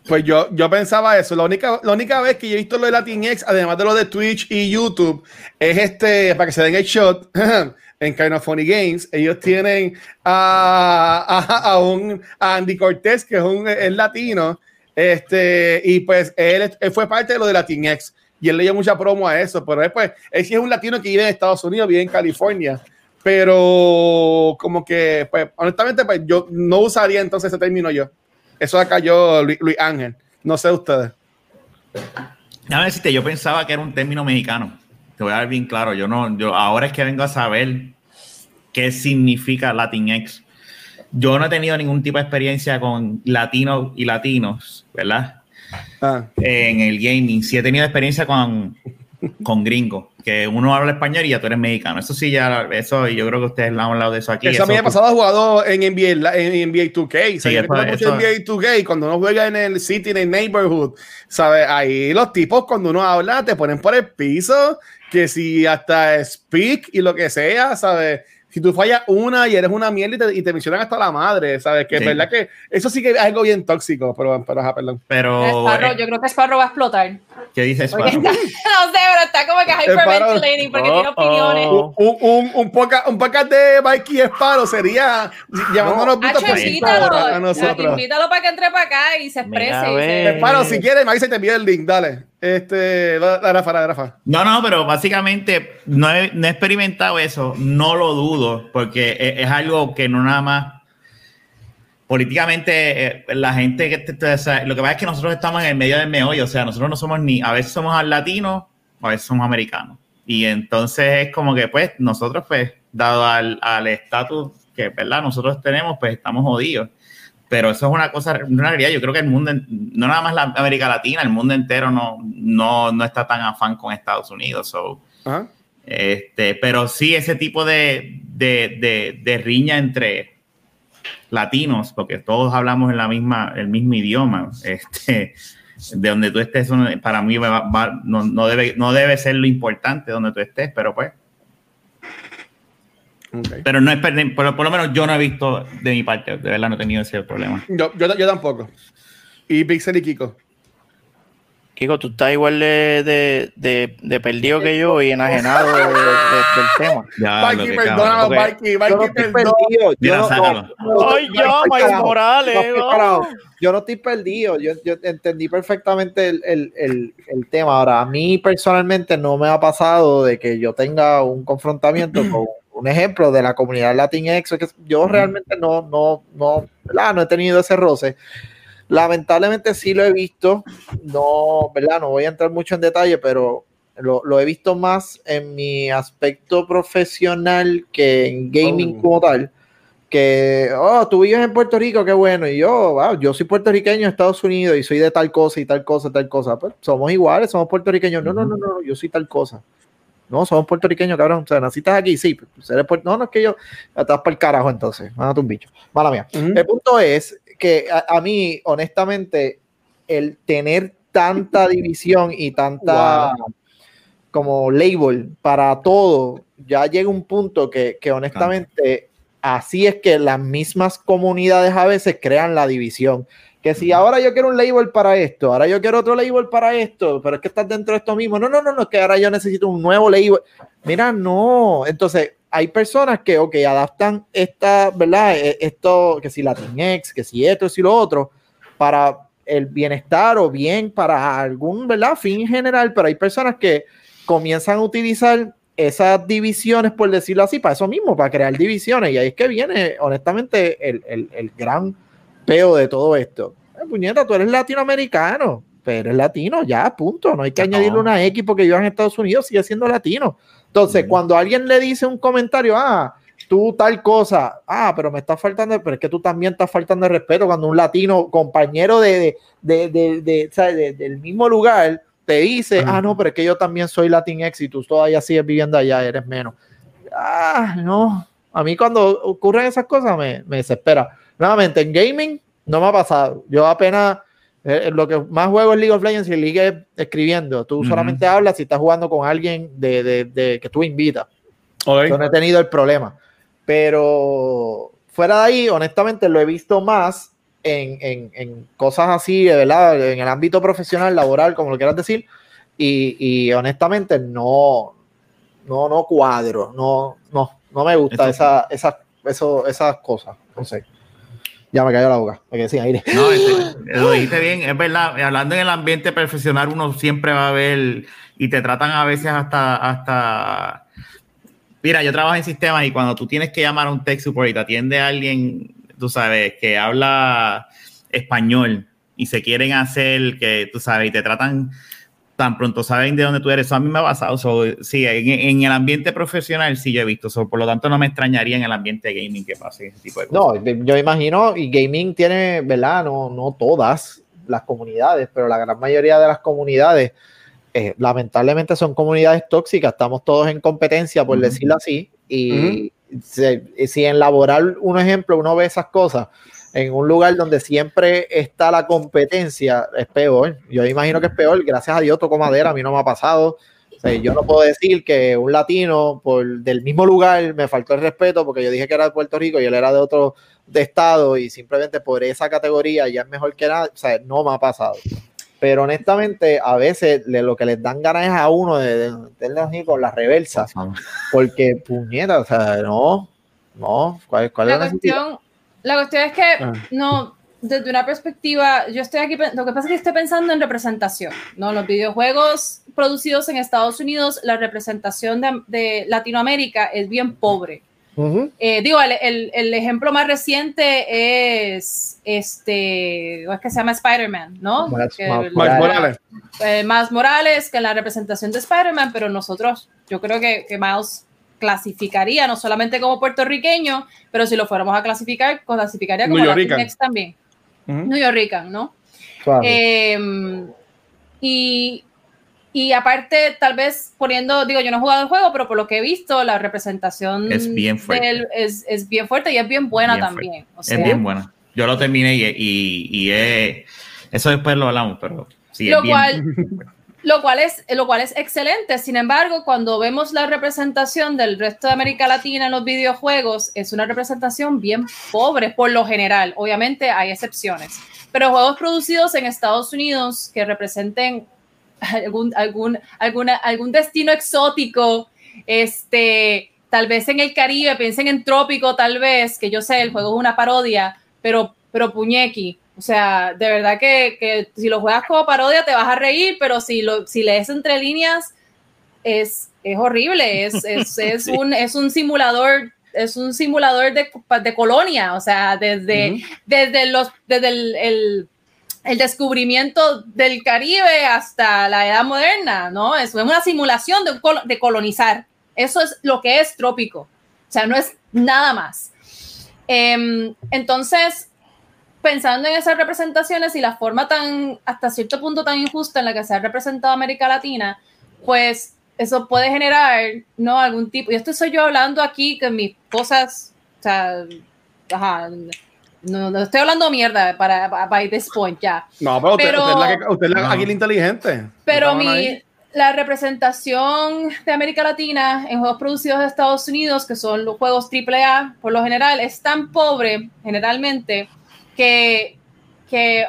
Pues yo, yo pensaba eso. La única, la única vez que yo he visto lo de Latinx, además de lo de Twitch y YouTube, es este, para que se den el shot, *clears throat* en Kind Funny Games. Ellos tienen a, a, un Andy Cortés, que es un es latino, Este, y pues él, él fue parte de lo de Latinx y él le dio mucha promo a eso, pero después, él sí es un latino que vive en Estados Unidos, vive en California, pero como que, pues, honestamente, pues yo no usaría entonces ese término yo. Eso acá yo, Luis, Luis Ángel, no sé ustedes. Déjame decirte, yo pensaba que era un término mexicano. Te voy a dar bien claro. Yo no, yo ahora es que vengo a saber qué significa Latinx. Yo no he tenido ningún tipo de experiencia con latinos y latinos, ¿verdad? Ah, En el gaming. Sí he tenido experiencia con, con gringos, que uno habla español y ya tú eres mexicano. Eso sí, ya, eso, y yo creo que ustedes han hablado de eso aquí. eso a mí me ha pasado jugado en NBA, en NBA 2K. O sea, Sí, eso- eso- NBA 2K cuando uno juega en el City, en el Neighborhood, ¿sabes? Ahí los tipos, cuando uno habla, te ponen por el piso, que si hasta speak y lo que sea, ¿sabes? Si tú fallas una y eres una mierda y te, y te mencionan hasta la madre, ¿sabes? Que es verdad que eso sí que es algo bien tóxico, pero, pero ajá, perdón. Pero, Sparrow, eh, yo creo que Sparrow va a explotar. ¿qué dices, Porque Sparrow? está- *laughs* no sé, pero está como que hyperventilating porque tiene Oh, opiniones. oh. Un, un, un, podcast, un podcast de Mikey Sparrow sería llamándonos putas Hacho, por invítalo, a nosotros. invítalo para que entre para acá y se exprese. Sparrow, si quieres, Mikey se te envía el link, dale. Este, la, Rafa, la Rafa. No, no, pero básicamente no he, experimentado eso, no lo dudo, porque es, es algo que no nada más políticamente eh, la gente que te- lo que pasa es que nosotros estamos en el medio del meollo, o sea, nosotros no somos ni, a veces somos latinos, a veces somos americanos. Y entonces es como que pues nosotros pues, dado al al estatus que, ¿verdad? Nosotros tenemos, pues estamos jodidos. Pero eso es una cosa, una realidad. Yo creo que el mundo, no nada más la América Latina, el mundo entero no, no, no está tan afán con Estados Unidos. So, Ajá. este, pero sí ese tipo de, de, de, de riña entre latinos, porque todos hablamos en la misma, el mismo idioma, este, de donde tú estés, para mí va- va- no, no, debe, no debe ser lo importante donde tú estés, pero pues, Pero no es, per- por, por lo menos yo no he visto de mi parte, de verdad no he tenido ese problema. Yo, yo, yo tampoco. Y Pixel y Kiko. Kiko, tú estás igual de, de, de, de perdido que yo y enajenado de- de- del tema. Ya, lo Mikey, perdóname. Mikey, Yo no Mikey, estoy perdón. perdido. Yo no, sácalo. Ay. Morales. No. Yo no estoy perdido. Yo, yo entendí perfectamente el, el, el, el tema. Ahora, a mí personalmente no me ha pasado de que yo tenga un confrontamiento *clears throat* con un ejemplo de la comunidad Latinx. Que yo realmente no, no, no, ¿verdad? no he tenido ese roce. Lamentablemente sí lo he visto. No, ¿verdad? No voy a entrar mucho en detalle, pero lo, lo he visto más en mi aspecto profesional que en gaming Oh. como tal. Que, oh, tú vives en Puerto Rico, qué bueno. Y yo, wow, yo soy puertorriqueño en Estados Unidos y soy de tal cosa y tal cosa, tal cosa. Pues somos iguales, somos puertorriqueños. No, no, no, no, yo soy tal cosa. No, somos puertorriqueños, cabrón. O sea, naciste aquí, sí. pues, eres puer- no, no es que yo. Estás para el carajo entonces. Mándate un bicho. Mala mía. Ujú. El punto es que a, a mí, honestamente, el tener tanta *laughs* división y tanta como label para todo, ya llega un punto que, que honestamente así es que las mismas comunidades a veces crean la división. Que si ahora yo quiero un label para esto, ahora yo quiero otro label para esto, pero es que estás dentro de esto mismo. No, no, no, no, es que ahora yo necesito un nuevo label. Mira, no. Entonces, hay personas que, ok, adaptan esta, ¿verdad? E- Esto, que si Latinx, que si esto, que si lo otro, para el bienestar o bien para algún, ¿verdad? Fin general, pero hay personas que comienzan a utilizar esas divisiones, por decirlo así, para eso mismo, para crear divisiones. Y ahí es que viene, honestamente, el, el- el gran peo de todo esto. Eh, puñeta, tú eres latinoamericano, pero eres latino, ya, punto. No hay que No. añadirle una X porque yo en Estados Unidos sigue siendo latino. Entonces, cuando alguien le dice un comentario, ah, tú tal cosa, ah, pero me estás faltando, pero es que tú también estás faltando de respeto cuando un latino, compañero de, de, de, de- del mismo lugar, te dice, ah, no, pero es que yo también soy Latinx y tú todavía sigues viviendo allá, eres menos. Ah, no. A mí cuando ocurren esas cosas me, me desespera. Nuevamente, en gaming no me ha pasado. Yo apenas, eh, lo que más juego es League of Legends y League escribiendo. Tú solamente hablas si estás jugando con alguien de, de- de- que tú invitas. Ok. Yo no he tenido el problema. Pero fuera de ahí, honestamente, lo he visto más en, en- en cosas así, verdad, en el ámbito profesional, laboral, como lo quieras decir. Y, y honestamente, no, no, no cuadro, no, no, no me gusta esa, esa, eso, esas cosas. No sé. Ya me cayó la boca, me quedé aire. No, este, lo dijiste bien, es verdad. Hablando en el ambiente profesional, uno siempre va a ver y te tratan a veces hasta, hasta. Mira, yo trabajo en sistemas y cuando tú tienes que llamar a un tech support y te atiende alguien, tú sabes, que habla español y se quieren hacer que, tú sabes, y te tratan tan pronto saben de dónde tú eres. Eso a mí me ha pasado. So, sí, en, en, el ambiente profesional sí yo he visto. So, por lo tanto, no me extrañaría en el ambiente gaming que pase ese tipo de cosas. No, yo imagino, y gaming tiene, ¿verdad? No, no todas las comunidades, pero la gran mayoría de las comunidades, eh, lamentablemente son comunidades tóxicas. Estamos todos en competencia, por uh -huh. decirlo así. Y uh -huh. si, si en laboral, un ejemplo, uno ve esas cosas en un lugar donde siempre está la competencia, es peor. Yo imagino que es peor. Gracias a Dios toco madera, a mí no me ha pasado. O sea, yo no puedo decir que un latino por del mismo lugar me faltó el respeto porque yo dije que era de Puerto Rico y él era de otro de estado y simplemente por esa categoría ya es mejor que nada. O sea, no me ha pasado. Pero honestamente, a veces le, lo que les dan ganas es a uno de meterle así con la reversa. Porque, puñeta, o sea, no, no. ¿Cuál, cuál la es la cuestión? La cuestión es que, ah. no, desde una perspectiva, yo estoy aquí, lo que pasa es que estoy pensando en representación, ¿no? Los videojuegos producidos en Estados Unidos, la representación de, de Latinoamérica es bien pobre. Uh -huh. eh, digo, el, el, el, ejemplo más reciente es este, es que se llama Spider-Man, ¿no? Más, más Morales. Eh, más Morales que la representación de Spider-Man, pero nosotros, yo creo que, que Miles clasificaría no solamente como puertorriqueño, pero si lo fuéramos a clasificar, clasificaría como Latinx también. Uh -huh. New Yorkican, ¿no? Eh, y, y aparte, tal vez poniendo, digo, yo no he jugado el juego, pero por lo que he visto, la representación es bien fuerte, él es, es, bien fuerte y es bien buena bien también. O sea, es bien buena. Yo lo terminé y, y, y es, eso después lo hablamos, pero sí, lo es cual, bien. Lo cual es lo cual es excelente. Sin embargo, cuando vemos la representación del resto de América Latina en los videojuegos, es una representación bien pobre por lo general. Obviamente hay excepciones, pero juegos producidos en Estados Unidos que representen algún algún alguna, algún destino exótico, este tal vez en el Caribe, piensen en Trópico, tal vez, que yo sé, el juego es una parodia, pero pero puñequi, o sea, de verdad que, que, si lo juegas como parodia te vas a reír, pero si, lo, si lees entre líneas es, es horrible, es, *laughs* es, es sí. un, es un simulador es un simulador de, de colonia, o sea, desde, uh -huh. desde, los, desde el, el, el, descubrimiento del Caribe hasta la edad moderna, ¿no? Es una simulación de, de colonizar. Eso es lo que es trópico. O sea, no es nada más. Eh, entonces, pensando en esas representaciones y la forma tan, hasta cierto punto tan injusta en la que se ha representado América Latina, pues eso puede generar, ¿no? Algún tipo, y esto soy yo hablando aquí que mis cosas, o sea, ajá, no, no estoy hablando mierda para, by this point ya. No, pero, pero usted, usted, es la, usted es la, no. aquí la inteligente. Pero mi, la representación de América Latina en juegos producidos de Estados Unidos, que son los juegos AAA por lo general, es tan pobre generalmente que, que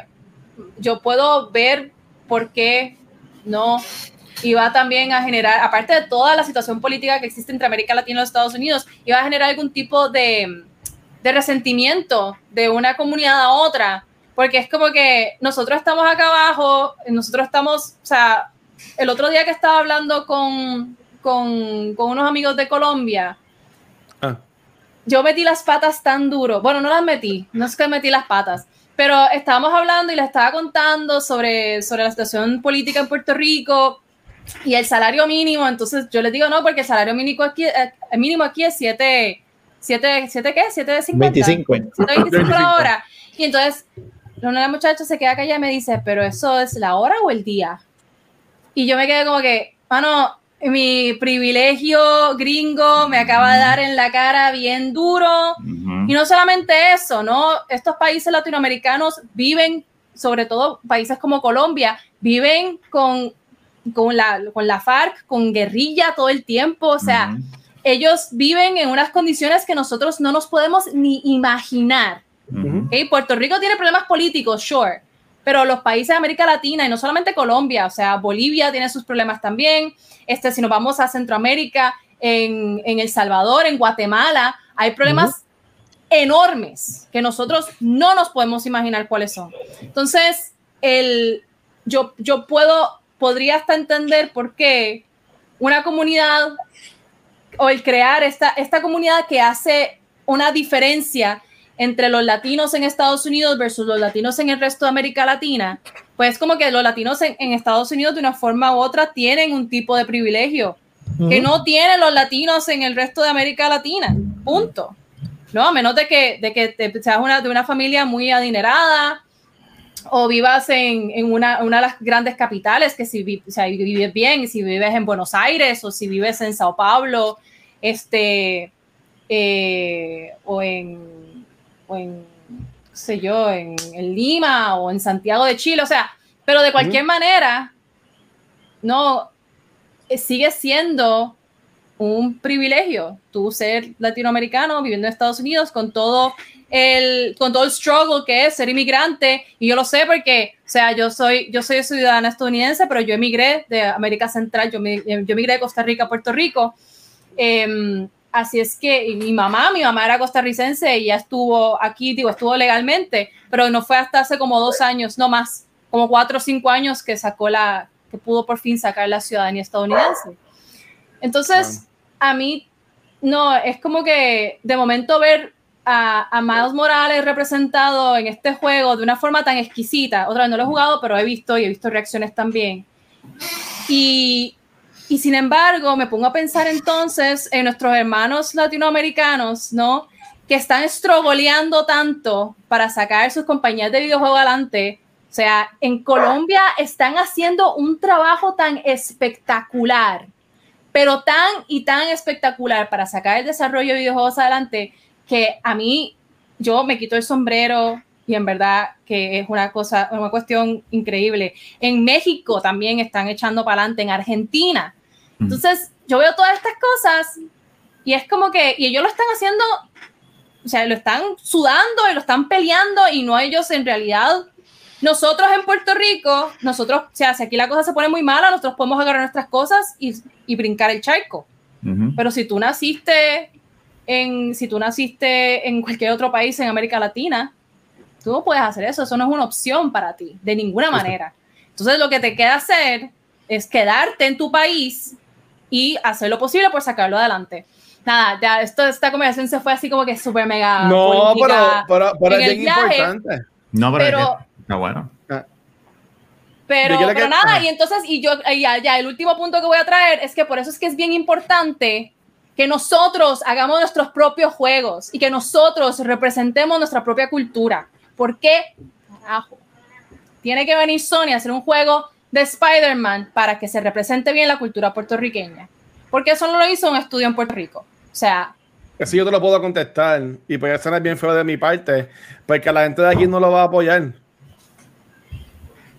yo puedo ver por qué no. Iba también a generar, aparte de toda la situación política que existe entre América Latina y los Estados Unidos, iba a generar algún tipo de, de resentimiento de una comunidad a otra, porque es como que nosotros estamos acá abajo, nosotros estamos, o sea, el otro día que estaba hablando con, con, con unos amigos de Colombia, ah yo metí las patas tan duro. Bueno, no las metí, no es que metí las patas, pero estábamos hablando y les estaba contando sobre, sobre la situación política en Puerto Rico y el salario mínimo. Entonces yo les digo, no, porque el salario mínimo aquí, eh, el mínimo aquí es 7, 7, 7 ¿qué? 7 de 50. 25. 725 la hora. Y entonces una de las muchachas se queda callada y me dice, pero eso es la hora o el día. Y yo me quedé como que, mano, mi privilegio gringo me acaba de dar en la cara bien duro. Uh -huh. Y no solamente eso, ¿no? Estos países latinoamericanos viven, sobre todo países como Colombia, viven con, con, la, con la FARC, con guerrilla todo el tiempo. O sea, uh -huh. ellos viven en unas condiciones que nosotros no nos podemos ni imaginar. Uh -huh. ¿Okay? Puerto Rico tiene problemas políticos, sure pero los países de América Latina y no solamente Colombia, o sea, Bolivia tiene sus problemas también, este, si nos vamos a Centroamérica, en, en El Salvador, en Guatemala, hay problemas uh -huh. enormes que nosotros no nos podemos imaginar cuáles son. Entonces, el, yo, yo puedo, podría hasta entender por qué una comunidad o el crear esta, esta comunidad que hace una diferencia entre los latinos en Estados Unidos versus los latinos en el resto de América Latina, pues como que los latinos en, en Estados Unidos de una forma u otra tienen un tipo de privilegio que no tienen los latinos en el resto de América Latina. Punto. No, a menos de que, de que te- seas una, de una familia muy adinerada o vivas en, en una, una de las grandes capitales, que si o sea, vives bien, si vives en Buenos Aires o si vives en Sao Paulo, este, eh, o en, en, qué sé yo, en, en Lima o en Santiago de Chile, o sea, pero de cualquier manera, no, eh, sigue siendo un privilegio tú ser latinoamericano viviendo en Estados Unidos con todo el con todo el struggle que es ser inmigrante. Y yo lo sé porque o sea yo soy yo soy ciudadana estadounidense pero yo emigré de América Central yo, mi- yo emigré de Costa Rica a Puerto Rico. Em, así es que y mi mamá mi mamá era costarricense y ya estuvo aquí digo estuvo legalmente pero no fue hasta hace como dos años no más como cuatro o cinco años que sacó la que pudo por fin sacar la ciudadanía estadounidense entonces a mí no, es como que de momento ver a, a Miles Morales representado en este juego de una forma tan exquisita, otra vez no lo he jugado, pero he visto y he visto reacciones también. Y, y sin embargo, me pongo a pensar entonces en nuestros hermanos latinoamericanos, ¿no? Que están estrogoleando tanto para sacar sus compañías de videojuegos adelante. O sea, en Colombia están haciendo un trabajo tan espectacular pero tan y tan espectacular para sacar el desarrollo de videojuegos adelante que a mí yo me quito el sombrero y en verdad que es una cosa, una cuestión increíble. En México también están echando para adelante, en Argentina. Entonces yo veo todas estas cosas y es como que, y ellos lo están haciendo, o sea, lo están sudando y lo están peleando y no ellos en realidad nosotros en Puerto Rico, nosotros, o sea, si aquí la cosa se pone muy mala, nosotros podemos agarrar nuestras cosas y, y brincar el charco. Pero si tú naciste en, si tú naciste en cualquier otro país en América Latina, tú no puedes hacer eso. Eso no es una opción para ti, de ninguna manera. Entonces, lo que te queda hacer es quedarte en tu país y hacer lo posible por sacarlo adelante. Nada, ya esto, esta conversación se fue así como que súper mega. No, pero, pero, pero es bien viaje. importante. No, pero, Pero- está bueno. Pero, Yo quiero pero que- nada, ajá. y entonces, y yo, y ya, ya, el último punto que voy a traer es que por eso es que es bien importante que nosotros hagamos nuestros propios juegos y que nosotros representemos nuestra propia cultura. ¿Por qué? Carajo. Tiene que venir Sony a hacer un juego de Spider-Man para que se represente bien la cultura puertorriqueña. Porque eso no lo hizo un estudio en Puerto Rico. O sea, Eso yo te lo puedo contestar. Y puede ser bien feo de mi parte. Porque la gente de aquí no lo va a apoyar.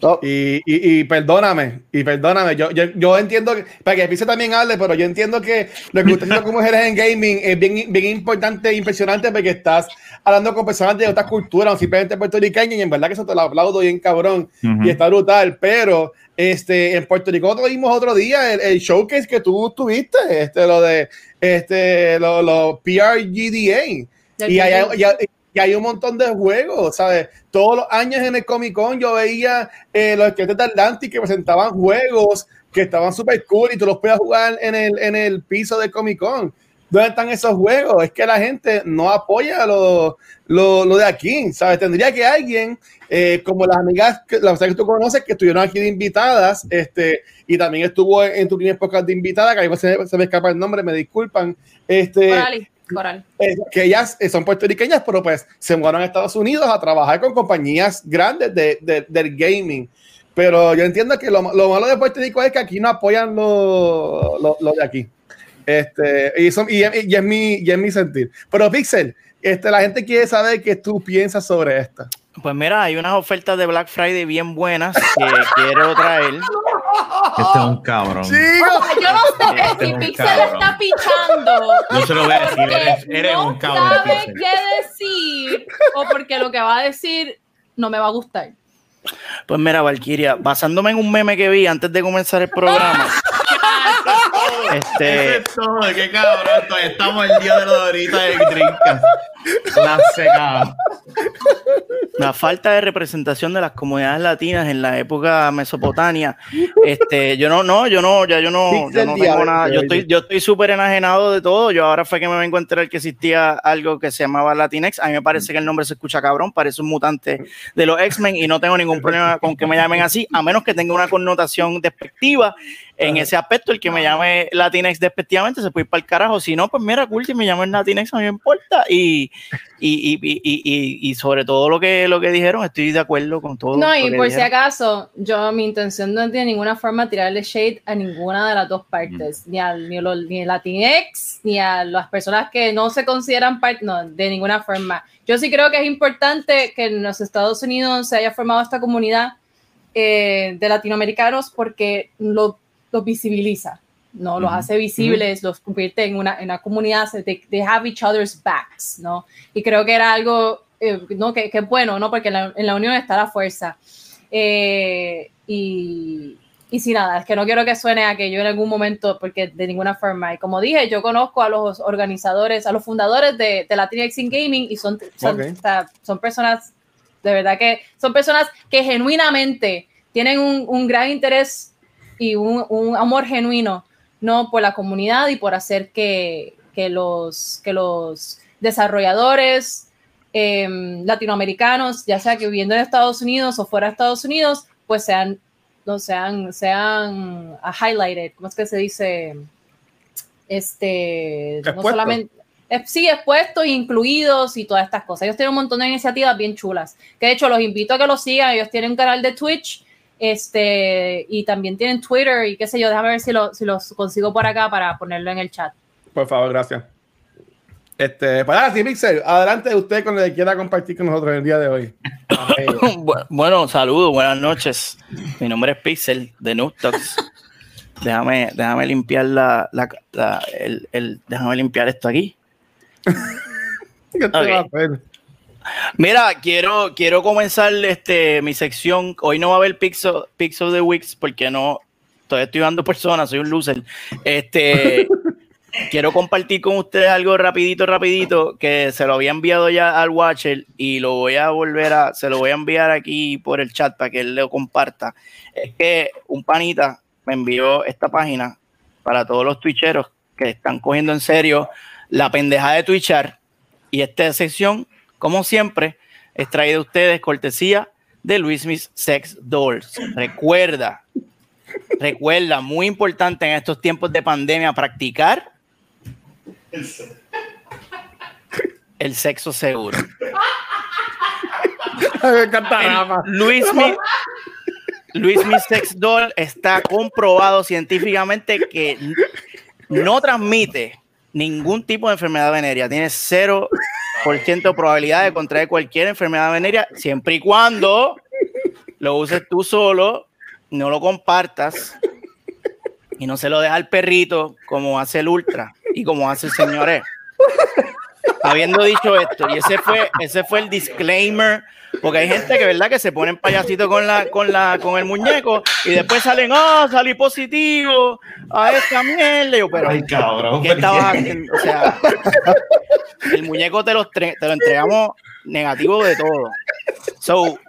No, Y, y, y perdóname, y perdóname, yo, yo, yo entiendo, que, para que Pizza también hable, pero yo entiendo que lo que usted haciendo como mujeres en gaming es bien, bien importante e impresionante porque estás hablando con personas de otras culturas, no simplemente puertorriqueñas, y en verdad que eso te lo aplaudo bien cabrón, Ujú. y está brutal, pero este, en Puerto Rico tuvimos otro día el, el showcase que tú tuviste, este, lo de este, lo, lo PRGDA, y y hay- y hay un montón de juegos, ¿sabes? Todos los años en el Comic Con yo veía eh, los esqueletos de Atlantic que presentaban juegos que estaban súper cool y tú los podías jugar en el, en el piso del Comic Con. ¿Dónde están esos juegos? Es que la gente no apoya lo, lo, lo de aquí, ¿sabes? Tendría que alguien, eh, como las amigas, que, las que tú conoces, que estuvieron aquí de invitadas, este, y también estuvo en, en tu primer podcast de invitada, que a mí se, me escapa el nombre, me disculpan, este, Coral. eh, que ellas eh, son puertorriqueñas, pero pues se mudaron a Estados Unidos a trabajar con compañías grandes de, de- del gaming. Pero yo entiendo que lo, lo malo de Puerto Rico es que aquí no apoyan lo, lo- lo de aquí. Este, y, eso- y, y es mi, y es mi sentir. Pero Pixel, este, la gente quiere saber qué tú piensas sobre esta. Pues mira, hay unas ofertas de Black Friday bien buenas que *laughs* quiero traer. Este es un cabrón. Yo no sé Este si es Pixel cabrón. está pichando. No se lo voy a decir, porque eres, eres no un cabrón. sabe Pixel. qué decir o porque lo que va a decir no me va a gustar. Pues mira, Valkyria, basándome en un meme que vi antes de comenzar el programa. *laughs* Este, Eso es todo, qué cabrón. Estamos el día de los doritos de Drinkas. La secada. la falta de representación de las comunidades latinas en la época mesopotamia. Este, yo no, no, yo no, ya yo no, yo no tengo nada. Yo estoy, yo estoy súper enajenado de todo. Yo ahora fue que me vengo a enterar que existía algo que se llamaba Latinex. A mí me parece que el nombre se escucha cabrón, parece un mutante de los X-Men y no tengo ningún problema con que me llamen así, a menos que tenga una connotación despectiva. En ese aspecto, el que me llame Latinex despectivamente se puede ir para el carajo. Si no, pues mira, cool, si me llaman Latinex, a mí me importa. Y, y, y, y, sobre todo lo que, lo que dijeron, estoy de acuerdo con todo. No, y por si acaso, yo mi intención no es de ninguna forma tirarle shade a ninguna de las dos partes, ni al ni, ni el Latinx, ni a las personas que no se consideran parte, no, de ninguna forma. Yo sí creo que es importante que en los Estados Unidos se haya formado esta comunidad eh, de latinoamericanos porque lo, los visibiliza, ¿no? Los Ujú. hace visibles, los convierte en una, en una comunidad, they, they have each other's backs, ¿no? Y creo que era algo, eh, ¿no? Que, que es bueno, ¿no? Porque en la, en la unión está la fuerza. Eh, y, y sin nada, es que no quiero que suene a que yo en algún momento, porque de ninguna forma, y como dije, yo conozco a los organizadores, a los fundadores de, de Latinx in Gaming y son, son, Ok. o sea, son personas, de verdad que son personas que genuinamente tienen un, un gran interés y un, un amor genuino, ¿no? Por la comunidad y por hacer que, que los, que los desarrolladores em, latinoamericanos, ya sea que viviendo en Estados Unidos o fuera de Estados Unidos, pues sean, no sean, sean ah, highlighted, ¿cómo es que se dice? Este, no solamente, eh, sí, expuestos, incluidos y todas estas cosas. Ellos tienen un montón de iniciativas bien chulas, que de hecho los invito a que los sigan, ellos tienen un canal de Twitch, este, y también tienen Twitter y qué sé yo, déjame ver si, lo, si los consigo por acá para ponerlo en el chat. Por favor, gracias. Este, para ahora sí, Pixel, adelante usted con lo que quiera compartir con nosotros el día de hoy. *laughs* Bu- Bueno, saludos, buenas noches. Mi nombre es Pixel de Nutox. Déjame, déjame limpiar la, la- la- el, el- déjame limpiar esto aquí. *laughs* ¿Qué te va a hacer? Mira, quiero, quiero comenzar este, mi sección. Hoy no va a haber Pixel, Pixel de Wix porque no, todavía estoy dando personas, soy un loser. Este, *laughs* quiero compartir con ustedes algo rapidito, rapidito, que se lo había enviado ya al Watcher y lo voy a volver a, se lo voy a enviar aquí por el chat para que él lo comparta. Es que un panita me envió esta página para todos los twitcheros que están cogiendo en serio la pendeja de twitchar y esta sección, como siempre, es a ustedes cortesía de Luis Miss Sex Dolls. Recuerda, recuerda, muy importante en estos tiempos de pandemia, practicar el sexo seguro. *laughs* Me encanta. Luis Mi, Luis Mi Sex Doll está comprobado científicamente que no transmite ningún tipo de enfermedad venérea. Tiene 0% de probabilidad de contraer cualquier enfermedad venérea siempre y cuando lo uses tú solo, no lo compartas y no se lo deja al perrito como hace el Ultra y como hace el señor E. Habiendo dicho esto, y ese fue, ese fue el disclaimer, porque hay gente que verdad que se ponen payasito con la, con la, con el muñeco y después salen, ah, salí positivo a esta mierda. Yo, pero Ay, cabrón. ¿qué ¿por estabas haciendo? O sea, el muñeco te lo, te lo entregamos negativo de todo. So,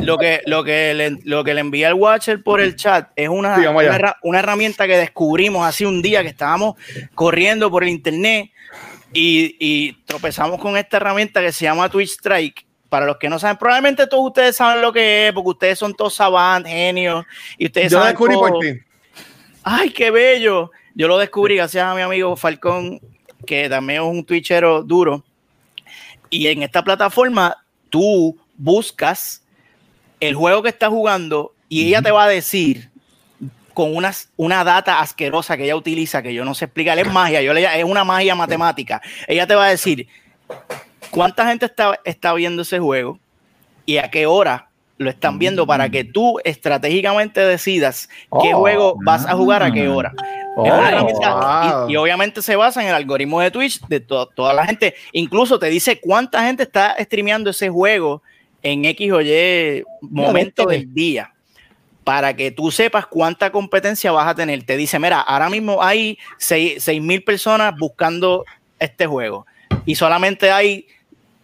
lo que, lo que le, lo que le envía el Watcher por el chat es una, una, una herramienta que descubrimos hace un día que estábamos corriendo por el internet y, y tropezamos con esta herramienta que se llama Twitch Strike. Para los que no saben, probablemente todos ustedes saben lo que es, porque ustedes son todos savant, genios, y ustedes Yo lo saben descubrí por todo. ti. ¡Ay, qué bello! Yo lo descubrí gracias a mi amigo Falcón, que también es un twitchero duro. Y en esta plataforma tú buscas el juego que estás jugando y ella te va a decir con unas, una data asquerosa que ella utiliza, que yo no sé explicar, es magia, yo le, es una magia matemática. Ella te va a decir cuánta gente está, está viendo ese juego y a qué hora lo están viendo para que tú estratégicamente decidas qué Oh. juego vas a jugar a qué hora. Es una Oh, wow. y, y obviamente se basa en el algoritmo de Twitch de to- toda la gente. Incluso te dice cuánta gente está streameando ese juego en X o Y momento del día. Para que tú sepas cuánta competencia vas a tener. Te dice, mira, ahora mismo hay 6 mil personas buscando este juego y solamente hay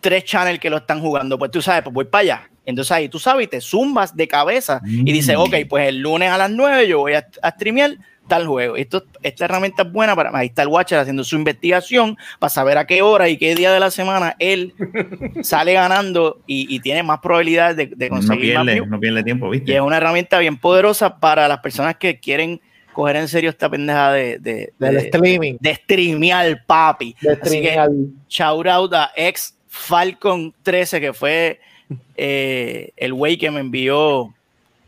tres channels que lo están jugando. Pues tú sabes, pues voy para allá. Entonces ahí tú sabes, y te zumbas de cabeza y dices, Mm. ok, pues el lunes a las 9 yo voy a, a streamear tal juego. Esto, esta herramienta es buena para. Ahí está el Watcher haciendo su investigación para saber a qué hora y qué día de la semana él *laughs* sale ganando y, y tiene más probabilidades de, de No conseguir más pierde, views. no pierde tiempo, Y ¿viste? es una herramienta bien poderosa para las personas que quieren coger en serio esta pendeja de, de, Del de- streaming. de streamear, papi. De Así que streaming. shout out a ex Falcon 13, que fue eh, el güey que me envió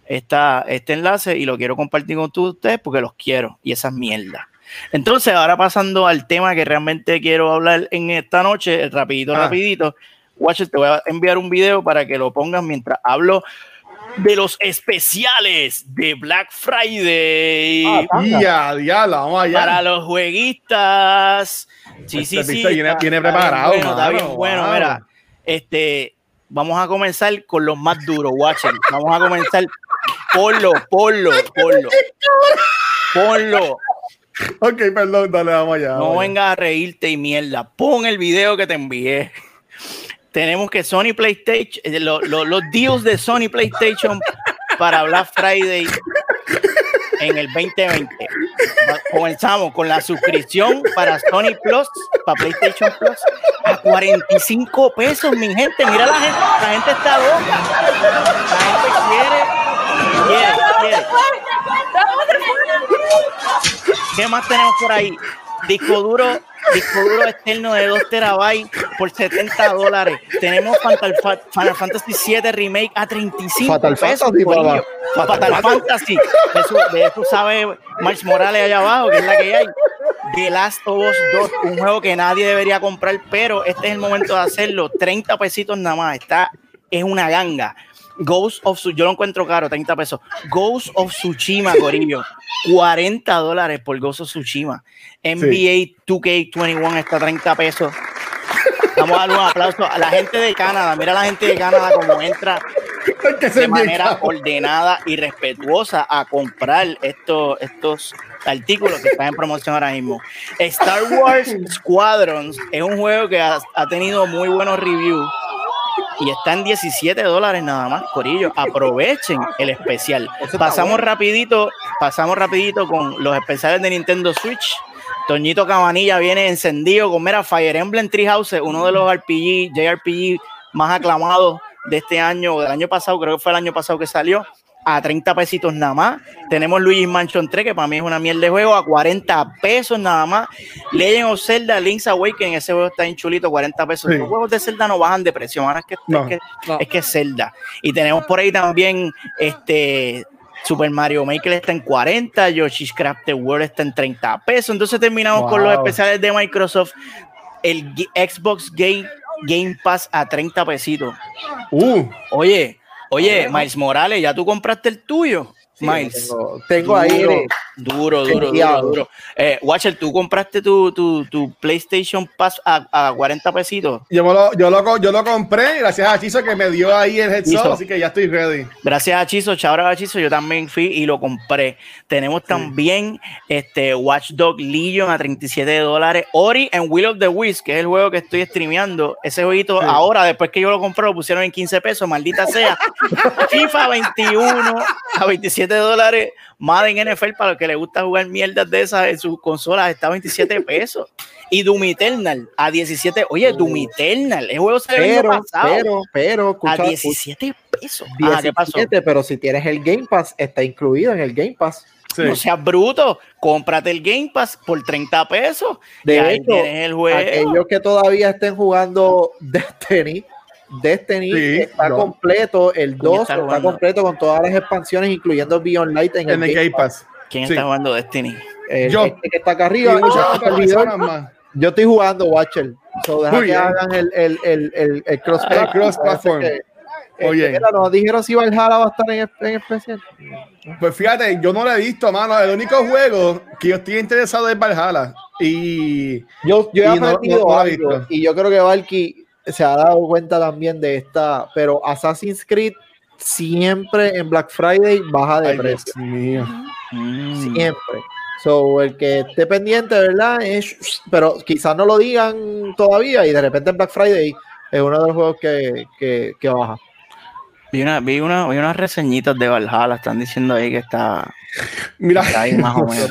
esta, este enlace y lo quiero compartir con todos ustedes porque los quiero y esa es mierda. Entonces, ahora pasando al tema que realmente quiero hablar en esta noche, rapidito, Ah. rapidito. Watcher, te voy a enviar un video para que lo pongas mientras hablo de los especiales de Black Friday Ah. Ya, diablo, vamos allá. para los jueguistas. Sí, Este sí, sí. viene- está- viene está bien preparado, bueno, está bien bueno, wow. mira. Este, vamos a comenzar con los más duros, Watcher. Vamos a comenzar. Ponlo, ponlo, *laughs* ponlo. Ponlo. Ok, perdón, dale, vamos allá. No vengas a reírte y mierda. Pon el video que te envié. Tenemos que Sony PlayStation, eh, lo- lo- los deals de Sony PlayStation para Black Friday en el 2020. Va- Comenzamos con la suscripción para Sony Plus, para PlayStation Plus, a 45 pesos, mi gente. Mira la gente, la gente está loca. La gente quiere, ¿Qué más tenemos por ahí? Disco duro, disco duro externo de 2 terabytes por 70 dólares. Tenemos Fatal, Fa- Final Fantasy 7 Remake a 35 Fatal pesos. Fantasy, papá. Fatal, Fantasy. De eso, de eso sabe Morales allá abajo, que es la que hay. The Last of Us 2, un juego que nadie debería comprar, pero este es el momento de hacerlo. 30 pesitos nada más. Está, es una ganga. Ghost of Tsushima, yo lo encuentro caro, 30 pesos. Ghost of Tsushima, Corillo, 40 dólares por Ghost of Tsushima. NBA 2K21 está a 30 pesos. Vamos a darle un aplauso a la gente de Canadá. Mira a la gente de Canadá como entra de manera ordenada y respetuosa a comprar estos, estos artículos que están en promoción ahora mismo. Star Wars Squadrons es un juego que ha, ha tenido muy buenos reviews y está en 17 dólares nada más, Corillo. Aprovechen el especial. Pasamos bueno. rapidito, pasamos rapidito con los especiales de Nintendo Switch. Toñito Cabanilla viene encendido con Fire Emblem Treehouse, uno de los RPG, JRPG más aclamados de este año o del año pasado, creo que fue el año pasado que salió, a 30 pesitos nada más. Tenemos Luigi Mansion 3, que para mí es una mierda de juego, a 40 pesos nada más. Legend of Zelda, Link's Awakening, ese juego está en chulito, 40 pesos. Sí. Los juegos de Zelda no bajan de precio, ahora es que, No, es, que, no. es que es Zelda. Y tenemos por ahí también este Super Mario Maker está en 40, Yoshi's Crafted World está en 30 pesos. Entonces terminamos con los especiales de Microsoft. El G- Xbox Game, Game Pass a 30 pesitos. Uh, Oye, oye, Miles Morales, ¿ya tú compraste el tuyo? Sí, Miles. Tengo, tengo ahí. Duro, duro, duro, duro. Eh, Watcher, ¿tú compraste tu, tu, tu PlayStation Pass a, a 40 pesitos? yo, me lo, yo, lo, yo lo compré gracias a Chizo que me dio ahí el headset, así que ya estoy ready. Gracias a Chizo, chabra a Chizo, yo también fui y lo compré. Tenemos también este Watchdog Legion a 37 dólares. Ori en Will of the Wisps, que es el juego que estoy streameando. Ese jueguito Sí. ahora, después que yo lo compré, lo pusieron en 15 pesos, maldita sea. *laughs* FIFA 21 a 27 dólares. Madden NFL, para los que les gusta jugar mierdas de esas en sus consolas, está a 27 pesos. Y Doom Eternal a 17. Oye, Doom Eternal, el juego salió el año pero, pasado. pero, pero, a escucha, 17 pesos. Ah, ¿qué pasó? 17, pero si tienes el Game Pass, está incluido en el Game Pass. Sí. No seas bruto, cómprate el Game Pass por 30 pesos. De y ahí hecho, tienes el juego. Aquellos que todavía estén jugando *laughs* Destiny, Destiny Sí, está no. completo, el ¿Quién 2 está está, completo con todas las expansiones, incluyendo Beyond Light en el, en el Game Pass. ¿Quién sí. está jugando Destiny? El- Yo. este que está acá Y arriba. más. Yo estoy jugando Watcher. So deja Muy que bien. hagan el, el, el, el, el cross Ah, el cross-platform. Que- Muy este, bien. mira, nos dijeron si Valhalla va a estar en, en especial. Pues fíjate, yo no lo he visto, mano. El único juego que yo estoy interesado es Valhalla. Y Yo, yo he Y no- aprendido no- no visto. y yo creo que Valky se ha dado cuenta también de esta, pero Assassin's Creed siempre en Black Friday baja de Ay, precio. Dios mío. Mm. Siempre. So, el que esté pendiente, ¿verdad? Es, pero quizás no lo digan todavía y de repente en Black Friday es uno de los juegos que, que, que baja. Vi, una, vi, una, vi unas reseñitas de Valhalla, están diciendo ahí que está, Mira, está ahí más o *laughs* menos.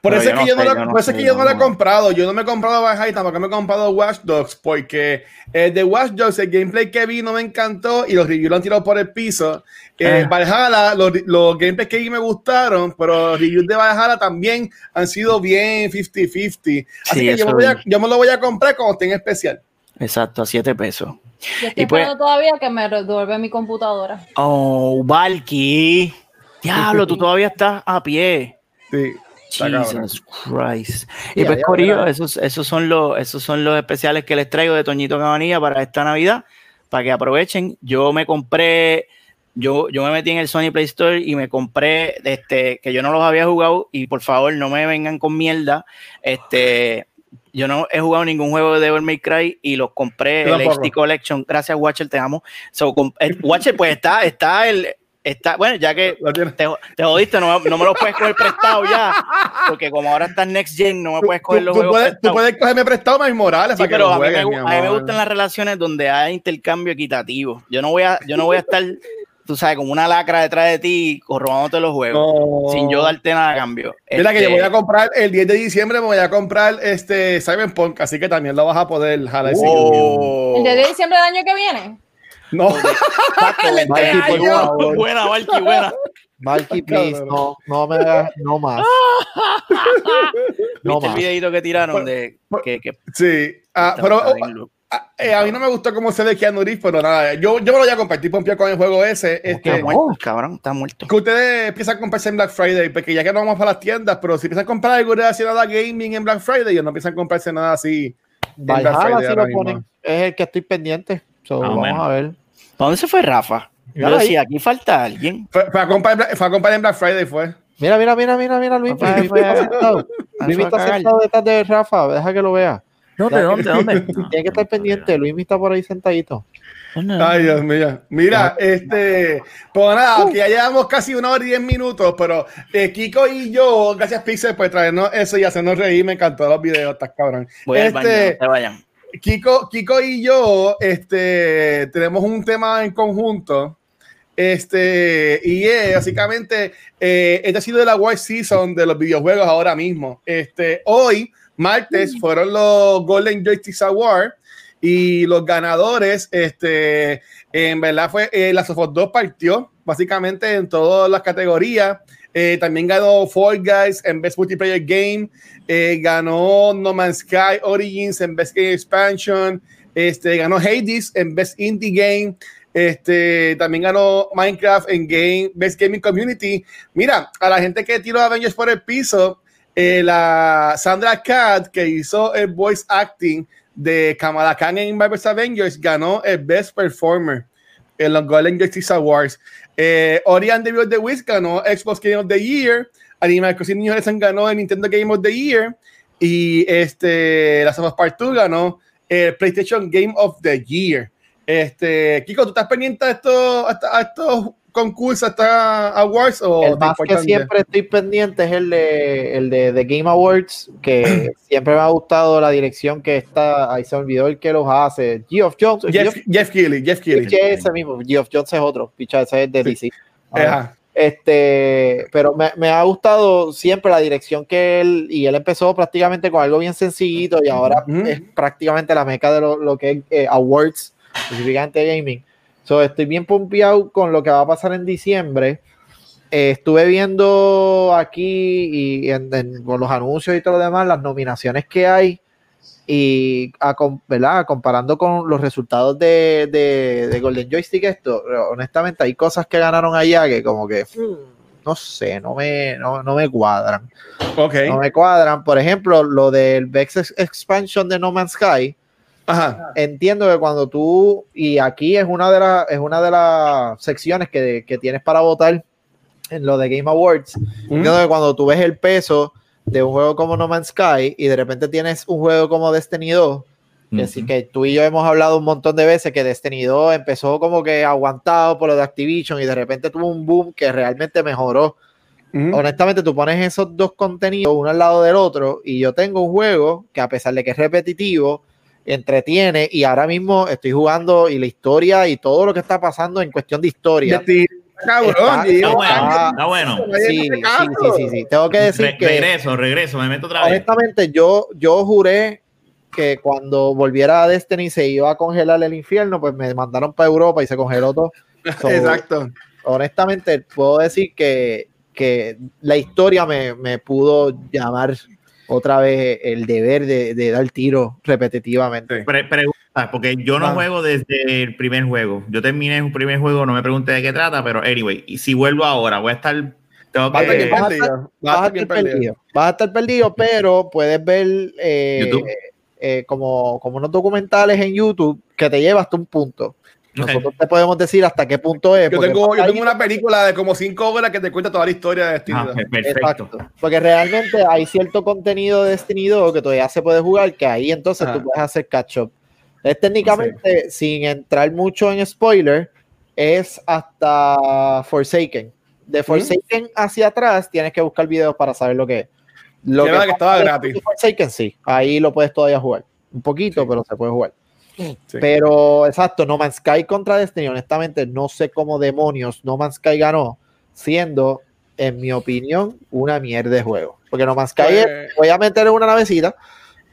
por eso es que yo no sé, yo no sé, que yo no he comprado. Yo no me he comprado Valhalla, tampoco me he comprado Watch Dogs, porque el de Watch Dogs, el gameplay que vi no me encantó y los reviews lo han tirado por el piso. Eh, Ah. Valhalla, los, los gameplays que vi me gustaron, pero los reviews de Valhalla también han sido bien 50-50. Así Sí, que yo me, voy a- yo me lo voy a comprar cuando esté en especial. Exacto, a 7 pesos. Yo estoy Y pues- esperando todavía que me resuelve mi computadora. Oh, Valky. Diablo, tú *laughs* todavía estás a pie. Sí. Jesus Christ. Y pues, Corillo, esos, esos, son los, esos son los especiales que les traigo de Toñito Cabanilla para esta Navidad, para que aprovechen. Yo me compré, yo, yo me metí en el Sony Play Store y me compré, este, que yo no los había jugado, y por favor no me vengan con mierda. Este, yo no he jugado ningún juego de Devil May Cry y los compré Yo el tampoco. HD Collection. Gracias, Watcher, te amo. So, el Watcher, pues está, está el. Está, bueno, ya que Lo te, te jodiste, no, no me los puedes coger prestado ya. Porque como ahora estás Next Gen, no me puedes coger Tú, los tú juegos puedes, tú puedes cogerme prestado Miles Morales Sí, pero lo a mí, me, juegues, a mí me gustan las relaciones donde hay intercambio equitativo. Yo no voy a, yo no voy a estar, tú sabes, como una lacra detrás de ti, robándote los juegos, No. sin yo darte nada a cambio. Mira que Este, yo voy a comprar el 10 de diciembre, me voy a comprar este Cyberpunk, así que también lo vas a poder jalar. si oh. ¿El día de diciembre del año que viene? No, Valky, *laughs* por año. favor. *laughs* buena, Valky, buena. Valky, *laughs* please, no, no me hagas, no más. No ¿Viste el videito que tiraron Por- de por- que, que sí. Ah, pero está loco? ah, eh, a mí no me gustó cómo se ve Keanu Reeves, pero nada, yo, yo me lo voy a compartir pompear con el juego ese. Está Este, muerto, cabrón, está muerto. que ustedes empiezan a comprarse en Black Friday, porque ya que no vamos para las tiendas, pero si empiezan a comprar algo relacionado a gaming en Black Friday, ellos no empiezan a comprarse nada así. en Black Valhalla Friday si lo mismo. ponen. Es el que estoy pendiente. So, Más o vamos menos. a ver. ¿Para dónde se fue Rafa? Yo Mira decía, aquí falta alguien. Fue, fue a comprar, en Black- fue a comprar en Black Friday, fue. Mira, mira, mira, mira, mira, Luis. Luis está a- *laughs* a- a está sentado detrás de Rafa. Deja que lo vea. ¿Dónde, dónde, dónde? *laughs* Tiene que estar pendiente. Luis está por ahí sentadito. Ay, Dios mío. Mira, este, pues nada, aunque ya llevamos casi una hora y diez minutos, pero eh, Kiko y yo, gracias Pixel por traernos eso y hacernos reír, me encantó los videos, estás cabrón. Voy al Este, baño, no se vayan. Kiko, Kiko y yo, este, tenemos un tema en conjunto. Este, y es básicamente, eh, este ha sido el award season de los videojuegos ahora mismo. Este, hoy, martes, fueron los Golden Joystick Awards y los ganadores, este, en verdad fue eh, la Sofos 2 partió básicamente en todas las categorías. Eh, también ganó Fall Guys en Best Multiplayer Game. Eh, ganó No Man's Sky Origins en Best Game Expansion. Este, ganó Hades en Best Indie Game. Este, también ganó Minecraft en Game, Best Gaming Community. Mira, a la gente que tiró Avengers por el piso, eh, la Sandra Cat, que hizo el voice acting de Kamala Khan en Marvel's Avengers, ganó el Best Performer en los Golden Justice Awards. Eh, Ori and the Wisps ganó Xbox Game of the Year. Animal Crossing New Horizons ganó el Nintendo Game of the Year. Y este, Last of Us Part 2 ganó el PlayStation Game of the Year. Este, Kiko, ¿tú estás pendiente a estos, a a estos concursos, a estos awards? O El más que de- siempre estoy pendiente es el de, el de The Game Awards, que *clears throat* siempre me ha gustado la dirección que está. Ahí se me olvidó el que los hace. Geoff Jones. Jeff, Geoff- Jeff Keighley, Jeff Keighley. Ese mismo. Geoff Jones es otro. Picha, ese es de DC. Este, pero me, me ha gustado siempre la dirección que él, y él empezó prácticamente con algo bien sencillito y ahora Ujú. es prácticamente la meca de lo, lo que es eh, awards, específicamente gaming. So, estoy bien pompeado con lo que va a pasar en diciembre. Eh, estuve viendo aquí y en- en- con los anuncios y todo lo demás, las nominaciones que hay y a ¿verdad? comparando con los resultados de, de- de Golden Joystick, esto, honestamente, hay cosas que ganaron allá que como que, hmm, no sé, no me, no, no me cuadran. Ok. No me cuadran. Por ejemplo, lo del Vex Ex- Expansion de No Man's Sky, Ajá. entiendo que cuando tú, y aquí es una de, las es una de las secciones que, que tienes para votar en lo de Game Awards, entiendo que cuando tú ves el peso de un juego como No Man's Sky y de repente tienes un juego como Destiny 2, Que sí, que tú y yo hemos hablado un montón de veces que Destiny 2 empezó como que aguantado por lo de Activision y de repente tuvo un boom que realmente mejoró. Honestamente, tú pones esos dos contenidos uno al lado del otro y yo tengo un juego que a pesar de que es repetitivo, entretiene y ahora mismo estoy jugando y la historia y todo lo que está pasando en cuestión de historia. Destiny, cabrón. Está- bueno, está bueno. Sí, sí, sí, sí, sí. Tengo que decir Re- que regreso, regreso, me meto otra vez. honestamente yo, yo juré que cuando volviera a Destiny se iba a congelar el infierno, pues me mandaron para Europa y se congeló todo. *laughs* So, Exacto. honestamente, puedo decir que, que la historia me, me pudo llamar otra vez el deber de, de dar tiro repetitivamente. Pre- pregunta, porque yo no Ah. juego desde el primer juego. Yo terminé un primer juego, no me pregunté de qué trata, pero anyway, y si vuelvo ahora, voy a estar. Tengo Vas estar que. vas a perdido. Vas a estar estar perdido. perdido, vas a estar perdido, pero puedes ver eh, YouTube. eh, como, como unos documentales en YouTube que te lleva hasta un punto. Nosotros te podemos decir hasta qué punto es. Yo tengo, yo ahí- tengo una película de como cinco horas que te cuenta toda la historia de Destiny. Ah, 2. perfecto. Exacto. Porque realmente hay cierto contenido de Destiny 2 que todavía se puede jugar, que ahí entonces Ah. tú puedes hacer catch up. Es técnicamente, sin entrar mucho en spoiler, es hasta Forsaken. De Forsaken hacia atrás tienes que buscar videos para saber lo que es. Lo Que que estaba gratis. Forsaken sí, ahí lo puedes todavía jugar. Un poquito, Sí. pero se puede jugar. Sí. Pero exacto, No Man's Sky contra Destiny, honestamente, no sé cómo demonios No Man's Sky ganó, siendo, en mi opinión, una mierda de juego. Porque No Man's Sky es, Pues- voy a meter en una navecita,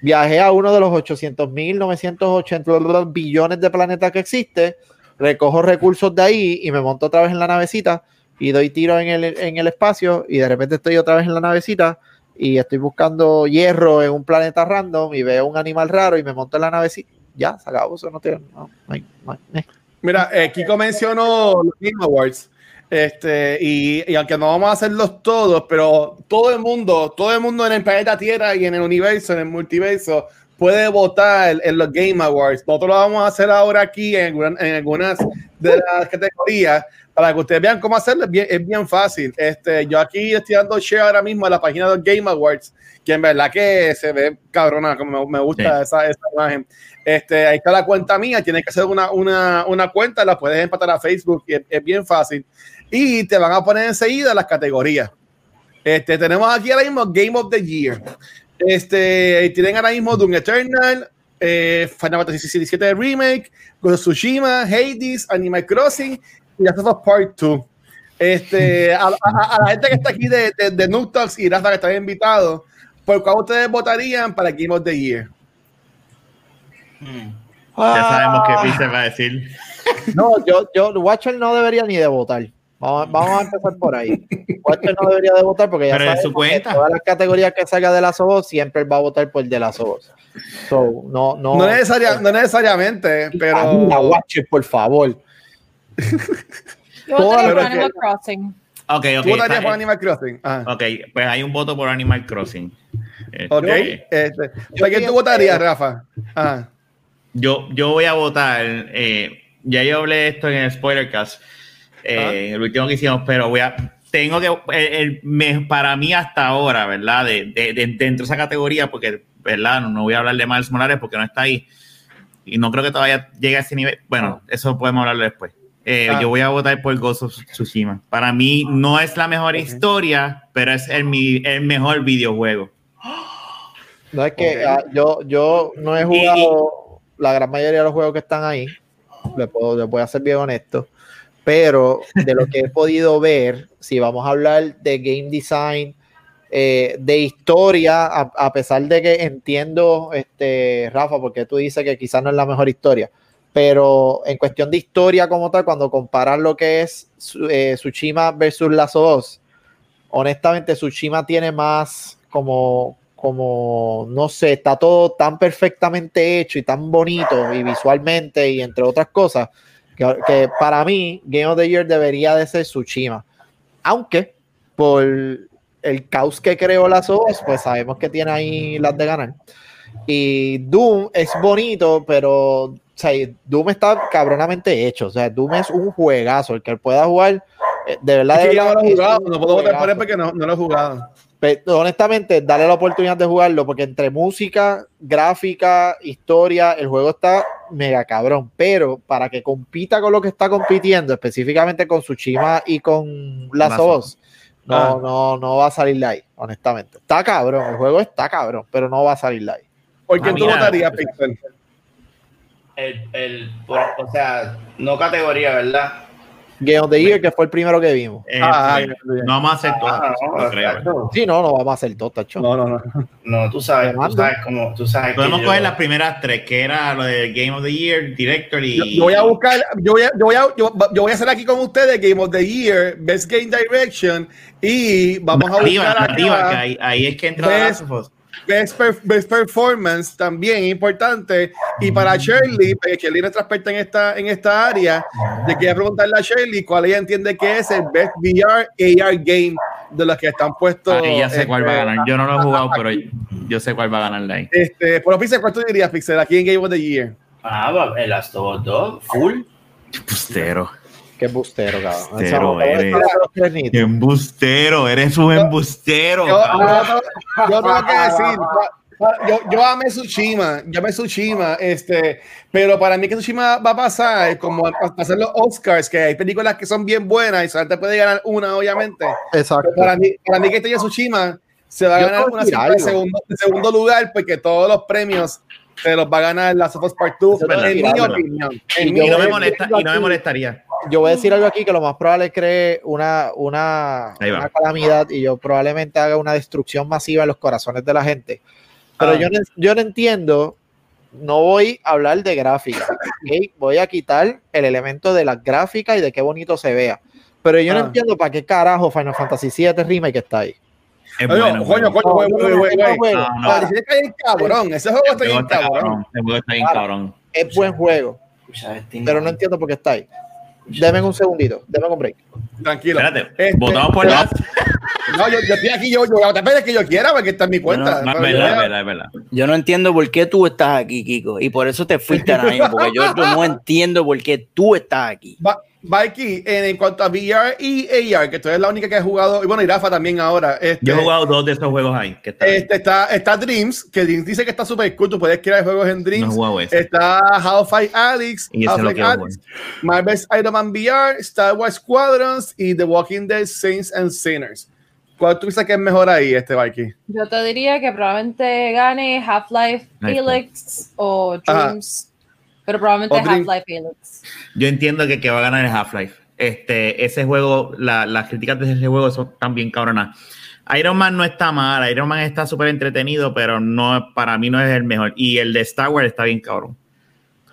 viajé a uno de los 800 mil, 980 billones de planetas que existe, recojo recursos de ahí y me monto otra vez en la navecita y doy tiro en el, en el espacio y de repente estoy otra vez en la navecita y estoy buscando hierro en un planeta random y veo un animal raro y me monto en la navecita. Ya, se acabó, eso no tiene. no, no hay- no hay- eh. Mira, eh, Kiko mencionó los Game Awards. Este, y, y aunque no vamos a hacerlos todos, pero todo el mundo, todo el mundo en el planeta Tierra y en el universo, en el multiverso, puede votar en los Game Awards. Nosotros lo vamos a hacer ahora aquí en, en algunas de las categorías para que ustedes vean cómo hacerlo. Es bien, es bien fácil. Este, yo aquí estoy dando share ahora mismo a la página de los Game Awards, que en verdad que se ve cabrona, como me, me gusta esa, esa imagen. Este, ahí está la cuenta mía, tienes que hacer una, una, una cuenta, la puedes empatar a Facebook, y es, es bien fácil. Y te van a poner enseguida las categorías. Este, tenemos aquí ahora mismo Game of the Year. Este, tienen ahora mismo Doom Eternal, eh, Final Fantasy XVII Remake, Ghost Tsushima, Hades, Animal Crossing y Last of Part 2. Este, a, a- a la gente que está aquí de, de, de y Rafa que están invitados, ¿por cuál ustedes votarían para Game of the Year? Ya sabemos qué Pixel va a decir. No, yo, yo, Watcher no debería ni de votar. Vamos, vamos a empezar por ahí. Watcher no debería de votar porque ya Pero en sabemos su cuenta. todas las categorías que salga de la Sobos siempre él va a votar por el de la Sobos. So, no, no. No, necesaria- no necesariamente, pero. Ayuda, Watcher, por favor. Yo votaría por Animal Crossing. Ok, ok. ¿Tú votarías por Animal Crossing? Ah, Ok, pues hay un voto por Animal Crossing. Este, ok. Este, ¿Por quién pienso- tú votarías, Rafa? Ah, yo, yo voy a votar. eh, ya yo hablé de esto en el Spoilercast, eh, Ah. el último que hicimos, pero voy a. Tengo que. el- el- me- para mí, hasta ahora, ¿verdad? De, de- de- dentro de esa categoría, porque, ¿verdad? No, no voy a hablar de Miles Morales porque no está ahí. Y no creo que todavía llegue a ese nivel. Bueno, eso podemos hablarlo después. Eh, Ah. Yo voy a votar por Ghost of Tsushima. Para mí no es la mejor Ok. historia, pero es el, mi- el mejor videojuego. No es que Ok. ah, yo, yo no he jugado la gran mayoría de los juegos que están ahí. Le puedo, le voy a bien honesto. Pero de lo que he podido ver, si vamos a hablar de game design, eh, de historia, a, a pesar de que entiendo, este, Rafa, porque tú dices que quizás no es la mejor historia, pero en cuestión de historia como tal, cuando comparas lo que es eh, Tsushima versus of Us, honestamente Tsushima tiene más como, como, no sé, está todo tan perfectamente hecho y tan bonito y visualmente y entre otras cosas, que, que para mí Game of the Year debería de ser Tsushima. Aunque por el caos que creó las OS, pues sabemos que tiene ahí las de ganar. Y Doom es bonito, pero o sea, Doom está cabronamente hecho. O sea, Doom es un juegazo. El que pueda jugar, eh, de verdad. es que no lo he jugado, no puedo votar por él porque no, no lo he jugado. Pe- honestamente, dale la oportunidad de jugarlo, porque entre música, gráfica, historia, el juego está mega cabrón. Pero para que compita con lo que está compitiendo, específicamente con Tsushima y con Last of Us, no, Ah. no, no va a salir de ahí, honestamente. Está cabrón, el juego está cabrón, pero no va a salir de ahí. ¿Por quién Ah, tú mira. votarías, Pixel? El, el, o sea, no categoría, ¿verdad? Game of the Year, que fue el primero que vimos. Eh, Ah, eh, no vamos a hacer todo. Ah, no, no creo. Sí, no, no vamos a hacer todo, tacho. No, no, no. No, tú sabes, tú sabes cómo, tú sabes Podemos yo- coger las primeras tres, que era lo de Game of the Year, Director y. Yo, yo voy a buscar, yo voy a, yo voy a, yo, yo voy a hacer aquí con ustedes Game of the Year, Best Game Direction y vamos a buscar narrativa, acá que ahí, ahí es que entra Us. Best, per- Best Performance también importante y para Shirley, porque Shirley es nuestra experta en esta, en esta área, le quería preguntarle a Shirley cuál ella entiende que es el Best VR AR Game de los que están puestos. Ah, ya sé cuál va a este, ganar. Yo no lo he jugado, pero yo sé cuál va a ganar ahí. Este, por Pixel, ¿cuál tú dirías, Pixel, aquí en Game of the Year? Ah, el Us 2, full. Embustero. Qué bustero, cabrón. Bustero eres. nítidos. Embustero, eres un embustero. Yo, cabrón. yo- yo tengo que decir, yo, yo amé Tsushima, yo amé Tsushima, este, pero para mí que Tsushima va a pasar como pasar los Oscars, que hay películas que son bien buenas y solamente puede ganar una, obviamente. Exacto. Pero para mí, para mí que este Tsushima se va a ganar una algo. segundo, de segundo lugar porque todos los premios se los va a ganar Last of Us Part 2, Yo puedo en mi opinión. En Y mi Y no me yo- molesta, y no me molestaría. Yo voy a decir algo aquí que lo más probable es cree una, una, una calamidad y yo probablemente haga una destrucción masiva en los corazones de la gente. Pero Ah. yo, no, yo no entiendo, no voy a hablar de gráfica, ¿ok? voy a quitar el elemento de las gráficas y de qué bonito se vea. Pero yo no Ah. entiendo para qué carajo Final Fantasy VII Remake está ahí. Es bueno. coño, coño, No, güey, no, güey, no, güey, no. No, no. Que hay cabrón, ese juego está juego bien está cabrón. El juego está bien cabrón. Es buen juego, pero no entiendo por qué está ahí. Deme un segundito, deme un break. Tranquilo. Espérate, Este, votamos por las. No, yo, yo estoy aquí, yo, yo voy a votar que yo quiera porque está en mi cuenta. No, es verdad, es verdad, es verdad. Yo no entiendo por qué tú estás aquí, Kiko. Y por eso te fuiste ahora mismo, porque yo, yo no entiendo por qué tú estás aquí. Va- Mikey, en, en cuanto a VR y AR, que tú eres la única que ha jugado, y bueno, y Rafa también ahora. Este, Yo he jugado dos de esos juegos ahí. Que ahí. este, está, está Dreams, que Dreams dice que está súper cool, tú puedes crear juegos en No he Dreams. ese. Está Half-Life Alyx, Half-Life Alyx, Marvel's Iron Man VR, Star Wars Squadrons y The Walking Dead Saints and Sinners. ¿Cuál tú piensas que es mejor ahí, este Mikey? Yo te diría que probablemente gane Half-Life. Helix o Dreams, pero probablemente Half-Life Helix. Yo entiendo que, que va a ganar el Half-Life. Este, ese juego, la- las críticas de ese juego son también cabronas. Iron Man no está mal, Iron Man está súper entretenido, pero no, para mí no es el mejor. Y el de Star Wars está bien cabrón.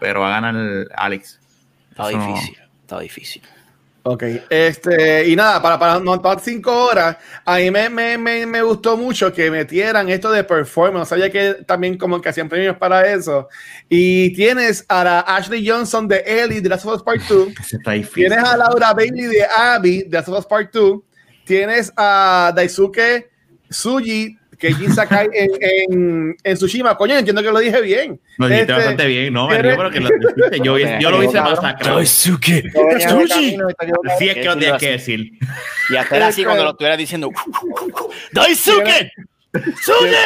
Pero va a ganar el Alex. Está Eso no- difícil, está difícil. Ok, este, y nada, para, para no para cinco horas, a mí me, me, me, me gustó mucho que metieran esto de performance. Sabía que también como que hacían premios para eso. Y tienes a la Ashley Johnson de Ellie de Last of Us Part 2. Ese está difícil. Tienes a Laura Bailey de Abby de Last of Us Part 2. Tienes a Daisuke Tsuji, Jin Sakai en, en, en Tsushima. Coño, entiendo que lo dije bien. Lo dijiste Este, bastante bien, ¿no? Me ¿quieres- río, pero que lo dijiste. Yo, yo lo hice masacrado. Quedo- Sí, es que lo tienes que decir. Y hacer así Este- cuando lo estuviera diciendo. ¡Daisuke! ¡Suye!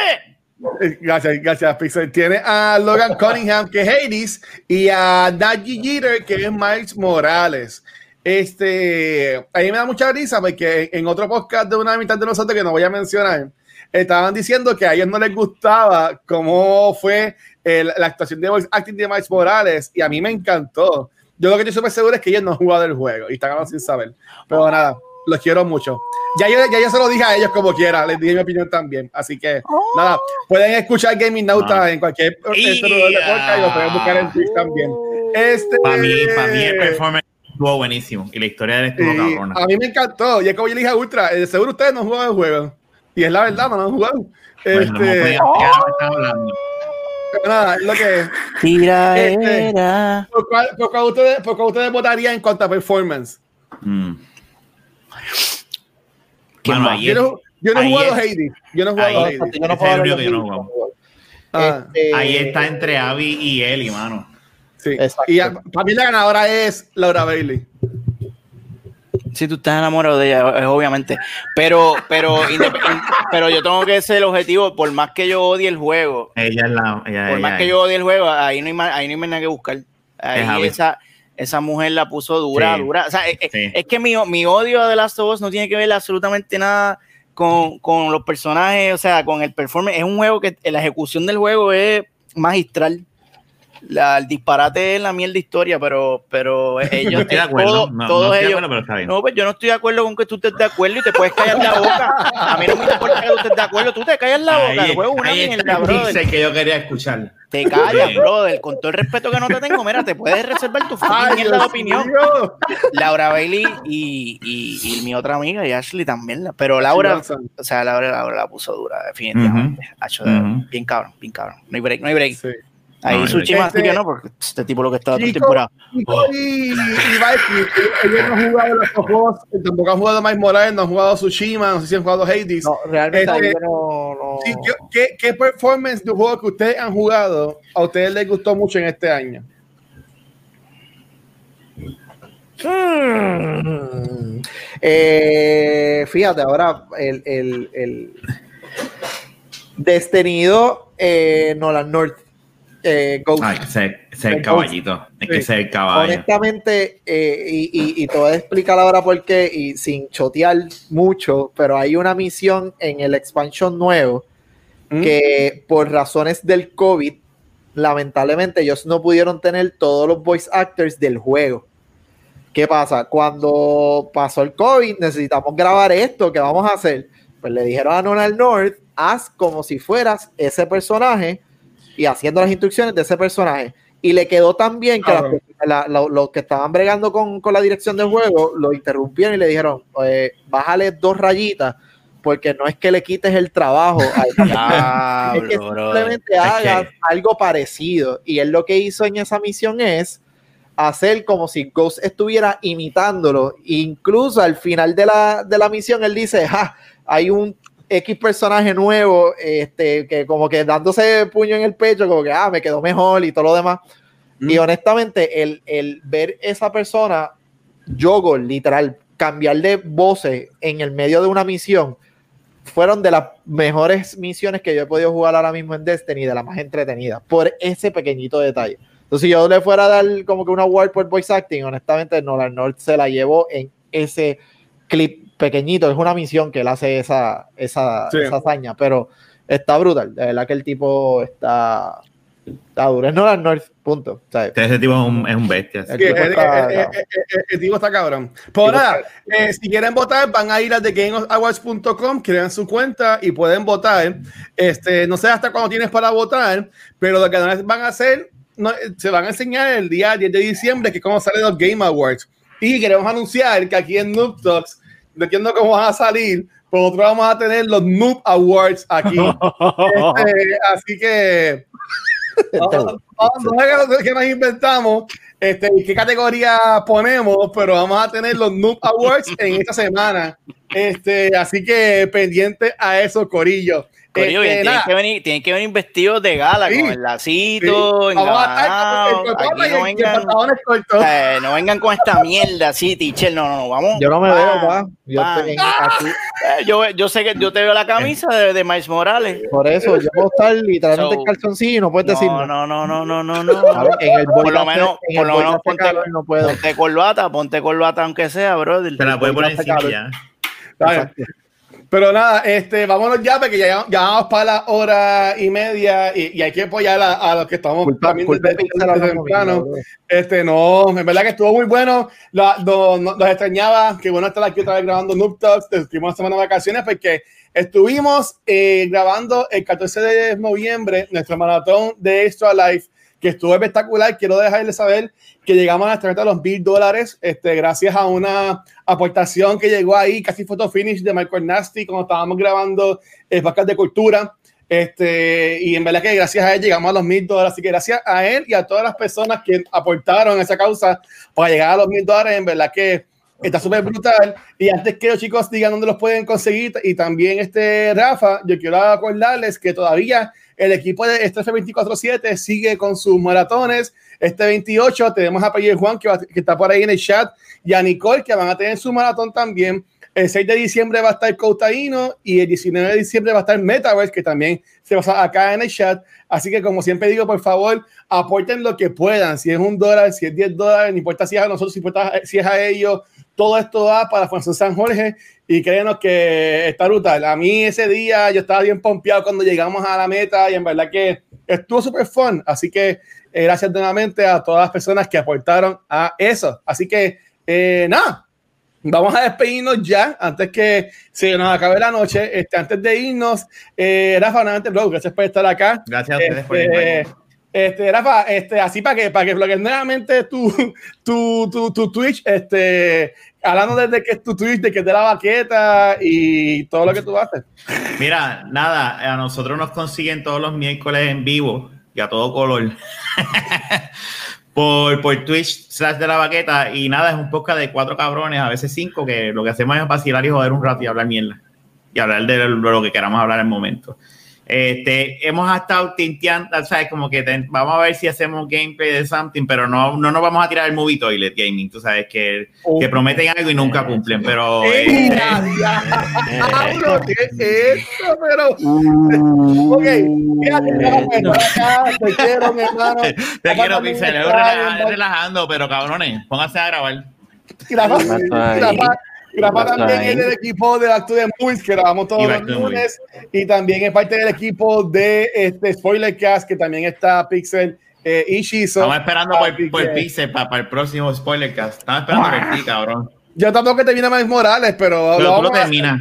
Eh, Gracias, gracias, Pixel. Tiene a Logan Cunningham, que es Hades, y a Daddy Jeter, que es Miles Morales. Este, a mí me da mucha risa porque en otro podcast de una mitad de nosotros que no voy a mencionar, estaban diciendo que a ellos no les gustaba cómo fue el- la actuación de voice acting de Miles Morales, y a mí me encantó. Yo lo que estoy súper seguro es que ellos no han jugado el juego y están hablando sin saber. Pero nada, los quiero mucho. Ya yo, ya yo se lo dije a ellos como quiera, les dije mi opinión también. Así que nada, pueden escuchar Gaming Nauta Ah. en cualquier Y- este, de podcast y lo pueden buscar en Twitch también. Este, Para mí, para mí el performance estuvo buenísimo. Y la historia de él estuvo y cabrona. a mí me encantó. Y es como yo le dije a Ultra, eh, seguro ustedes no han jugado el juego. Y es la verdad, no lo han jugado. Bueno, no Este, no me estaba hablando. nada, es lo que es. Tiraera. ¿Por cuál, por cuál ustedes, por cuál ustedes votarían en cuanto a performance? Mm. ¿Quién Mano, más? ahí Yo no, yo no he jugado es- Hades. Yo no he jugado Hades. Yo no es el único que yo no mí. juego. Ah, Este, Ahí está entre Abby y Eli, mano. sí. Exacto. Y a- para mí la ganadora es Laura Bailey. Si tú estás enamorado de ella, es obviamente. Pero, pero, *laughs* pero yo tengo que ser el objetivo, por más que yo odie el juego, Ella es la. Ella, por ella más que yo odie el juego, ahí no hay más, ahí no hay nada que buscar. Ahí esa, esa mujer la puso dura, Sí. dura. O sea, es, es- Sí. es que mi, mi odio a The Last of Us no tiene que ver absolutamente nada con, con los personajes, o sea, con el performance. Es un juego que la ejecución del juego es magistral. La, el disparate es la mierda historia, pero, pero *laughs* ellos, No de acuerdo. todo- no, no todos de ellos, acuerdo, pero está bien. no, pues yo no estoy de acuerdo con que tú estés de acuerdo y te puedes callar la boca. A mí no me importa que tú estés de acuerdo, tú te callas la boca. El juego es una ahí mierda, brother. que yo quería escuchar. Te callas, brother. Con todo el respeto que no te tengo, mira, te puedes reservar tu fucking mierda de opinión. Laura Bailey y, y, y mi otra amiga, y Ashley también. Pero Laura, o sea, Laura, Laura la puso dura, definitivamente. Bien cabrón, bien cabrón. No hay break, no hay break. Sí. Ahí No sí que no, porque este tipo lo que estaba toda la Chico, temporada. Chico y, y ellos no han jugado los juegos, tampoco han jugado Miles Morales, no han jugado Tsushima, no sé si han jugado Hades. No, realmente Este, no, no- Sí, ¿qué, qué, qué performance de juego que ustedes han jugado a ustedes les gustó mucho en este año? Mm. Eh, fíjate, ahora el, el, el destenido eh, Nolan North eh, Ghost. Ay, *laughs* ser, ser El caballito. Es que Sí. ser caballo. Honestamente, eh, y, y- y te voy a explicar ahora por qué, y sin chotear mucho, pero hay una misión en el expansion nuevo ¿Mm? que por razones del COVID, lamentablemente ellos no pudieron tener todos los voice actors del juego. ¿Qué pasa? Cuando pasó el COVID, necesitamos grabar esto, ¿qué vamos a hacer? Pues le dijeron a Donald North, haz como si fueras ese personaje y haciendo las instrucciones de ese personaje. Y le quedó tan bien que Claro. la- la- lo- los que estaban bregando con, con la dirección del juego lo interrumpieron y le dijeron, eh, bájale dos rayitas, porque no es que le quites el trabajo a esa *laughs* persona, es que simplemente Es hagas que- algo parecido. Y él lo que hizo en esa misión es hacer como si Ghost estuviera imitándolo. Incluso al final de la, de la misión, él dice, "Ja, hay un X personaje nuevo, este, que como que dándose puño en el pecho, como que, ah, me quedó mejor y todo lo demás. Mm. Y honestamente, el, el ver esa persona, Yogo, literal, cambiar de voces en el medio de una misión, fueron de las mejores misiones que yo he podido jugar ahora mismo en Destiny, de las más entretenidas, por ese pequeñito detalle. Entonces, si yo le fuera a dar como que una award por voice acting, honestamente, Nolan North se la llevó en ese clip pequeñito. Es una misión que él hace esa, esa, Sí. esa hazaña, pero está brutal. De verdad que el tipo está, está duro. Es Nolan North, punto. O sea, Ese tipo es un, es un bestia. El Que tipo el, está- el- el- el- el tipo está cabrón. Pues nada, eh, si quieren votar, van a ir a thegameawards.com, crean su cuenta y pueden votar. Este, no sé hasta cuándo tienes para votar, pero lo que van a hacer, no, se van a enseñar el día 10 de diciembre, que es como salen los Game Awards. Y queremos anunciar que aquí en Noob Talks, no entiendo cómo van a salir, pero nosotros vamos a tener los Noob Awards aquí. *laughs* Este, así que vamos, vamos a qué- nos inventamos este, y qué categoría ponemos, pero vamos a tener los Noob Awards en esta semana. Este, así que pendiente a eso, Corillo. Corillo, Este, bien, tienen, que venir, tienen que venir vestidos de gala, Sí, con el lacito, sí. Y no vengan, eh, no vengan con esta mierda así, teacher. No, no, no, vamos. yo no me pa, veo, pa. Yo estoy en- aquí. Eh, Yo, yo sé que yo te veo la camisa de, de Miles Morales. Por eso, yo puedo estar literalmente So, en calzoncillo y no puedes decir No, nada. no, no, no, no, no, no. ¿sabes? En el Por lo menos, en por lo menos ponte, calor, no puedo. ponte corbata, ponte corbata aunque sea, brother. Se la puede poner encima ya. Pero nada, este, vámonos ya porque ya, ya vamos para la hora y media y, y hay que apoyar a, a los que estamos Culpa, también culpa desde- de Pixar desde temprano. Este, no, en verdad que estuvo muy bueno. La- no- no- los extrañaba. Qué bueno estar aquí otra vez grabando Noob Talks. Estuvimos una semana de vacaciones porque estuvimos eh, grabando el 14 de noviembre nuestro maratón de Extra Life, que estuvo espectacular. Quiero dejarles saber que llegamos a nuestra meta de los mil dólares, este, gracias a una aportación que llegó ahí, casi photo finish de Michael Nasty, cuando estábamos grabando el podcast de cultura. Este, y en verdad que gracias a él llegamos a los mil dólares. Así que gracias a él y a todas las personas que aportaron a esa causa para llegar a los mil dólares, en verdad que Está súper brutal. Y antes que los chicos digan dónde los pueden conseguir, y también este Rafa, yo quiero acordarles que todavía el equipo de este F247 sigue con sus maratones. Este 28 tenemos a Pelle Juan, que, va- que está por ahí en el chat, y a Nicole, que van a tener su maratón también. El 6 de diciembre va a estar Coutaino y el 19 de diciembre va a estar Metaverse, que también se va a estar acá en el chat. Así que, como siempre digo, por favor, aporten lo que puedan. Si es un dólar, si es 10 dólares, no importa si es a nosotros, si, si es a ellos. Todo esto va para Fundación San Jorge y créanos que está brutal. A mí ese día yo estaba bien pompeado cuando llegamos a la meta y en verdad que estuvo súper fun. Así que eh, gracias nuevamente a todas las personas que aportaron a eso. Así que, eh, nada, Vamos a despedirnos ya antes que se nos acabe la noche. Este, antes de irnos, eh, Rafa, nuevamente, bro, gracias por estar acá. Gracias a ustedes por Este, este, Rafa, este, así para que, para que bloquees nuevamente tu, tu, tu, tu Twitch, este, hablando desde que es tu Twitch, de que es de la baqueta y todo lo que tú haces. Mira, nada, a nosotros nos consiguen todos los miércoles en vivo y a todo color. *laughs* por, por Twitch slash de la baqueta. Y nada, es un podcast de cuatro cabrones, a veces cinco, que lo que hacemos es vacilar y joder un rato y hablar mierda. Y hablar de lo que queramos hablar en el momento. Este, hemos estado tinteando, ¿sabes? Como que ten- vamos a ver si hacemos gameplay de something, pero no, no nos vamos a tirar el movie toilet gaming, tú sabes, que, que prometen algo y nunca cumplen, pero... ¡Ey, eh, diablo! ¿Qué es esto? Pero, *laughs* ok, fíjate, acá, te quiero, mi hermano. Te quiero, Pixel, relajando, pero cabrones, pónganse a grabar. Y Rafa, Rafa también es del equipo de Back to the Movies, que grabamos todos los lunes. Y también es parte del equipo de este Spoilercast, que también está Pixel eh, y Shizo. Estamos esperando por, por Pixel para, el próximo spoilercast. Estamos esperando por ti, cabrón. Yo tampoco que termine Miles Morales, pero, Pero lo tú lo terminas.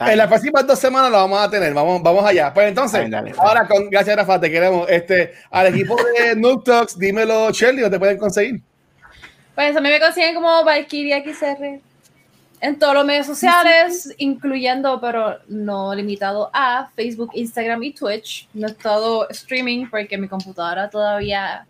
en las próximas dos semanas lo vamos a tener. Vamos, vamos allá. Pues entonces, Dale, dale. ahora con gracias Rafa, te queremos. Este, al equipo de *laughs* Noob Talks, dímelo, Shirley, ¿dónde te pueden conseguir? Pues a mí me consiguen como Valkyria XR en todos los medios sociales, incluyendo, pero no limitado a Facebook, Instagram y Twitch. No he estado streaming porque mi computadora todavía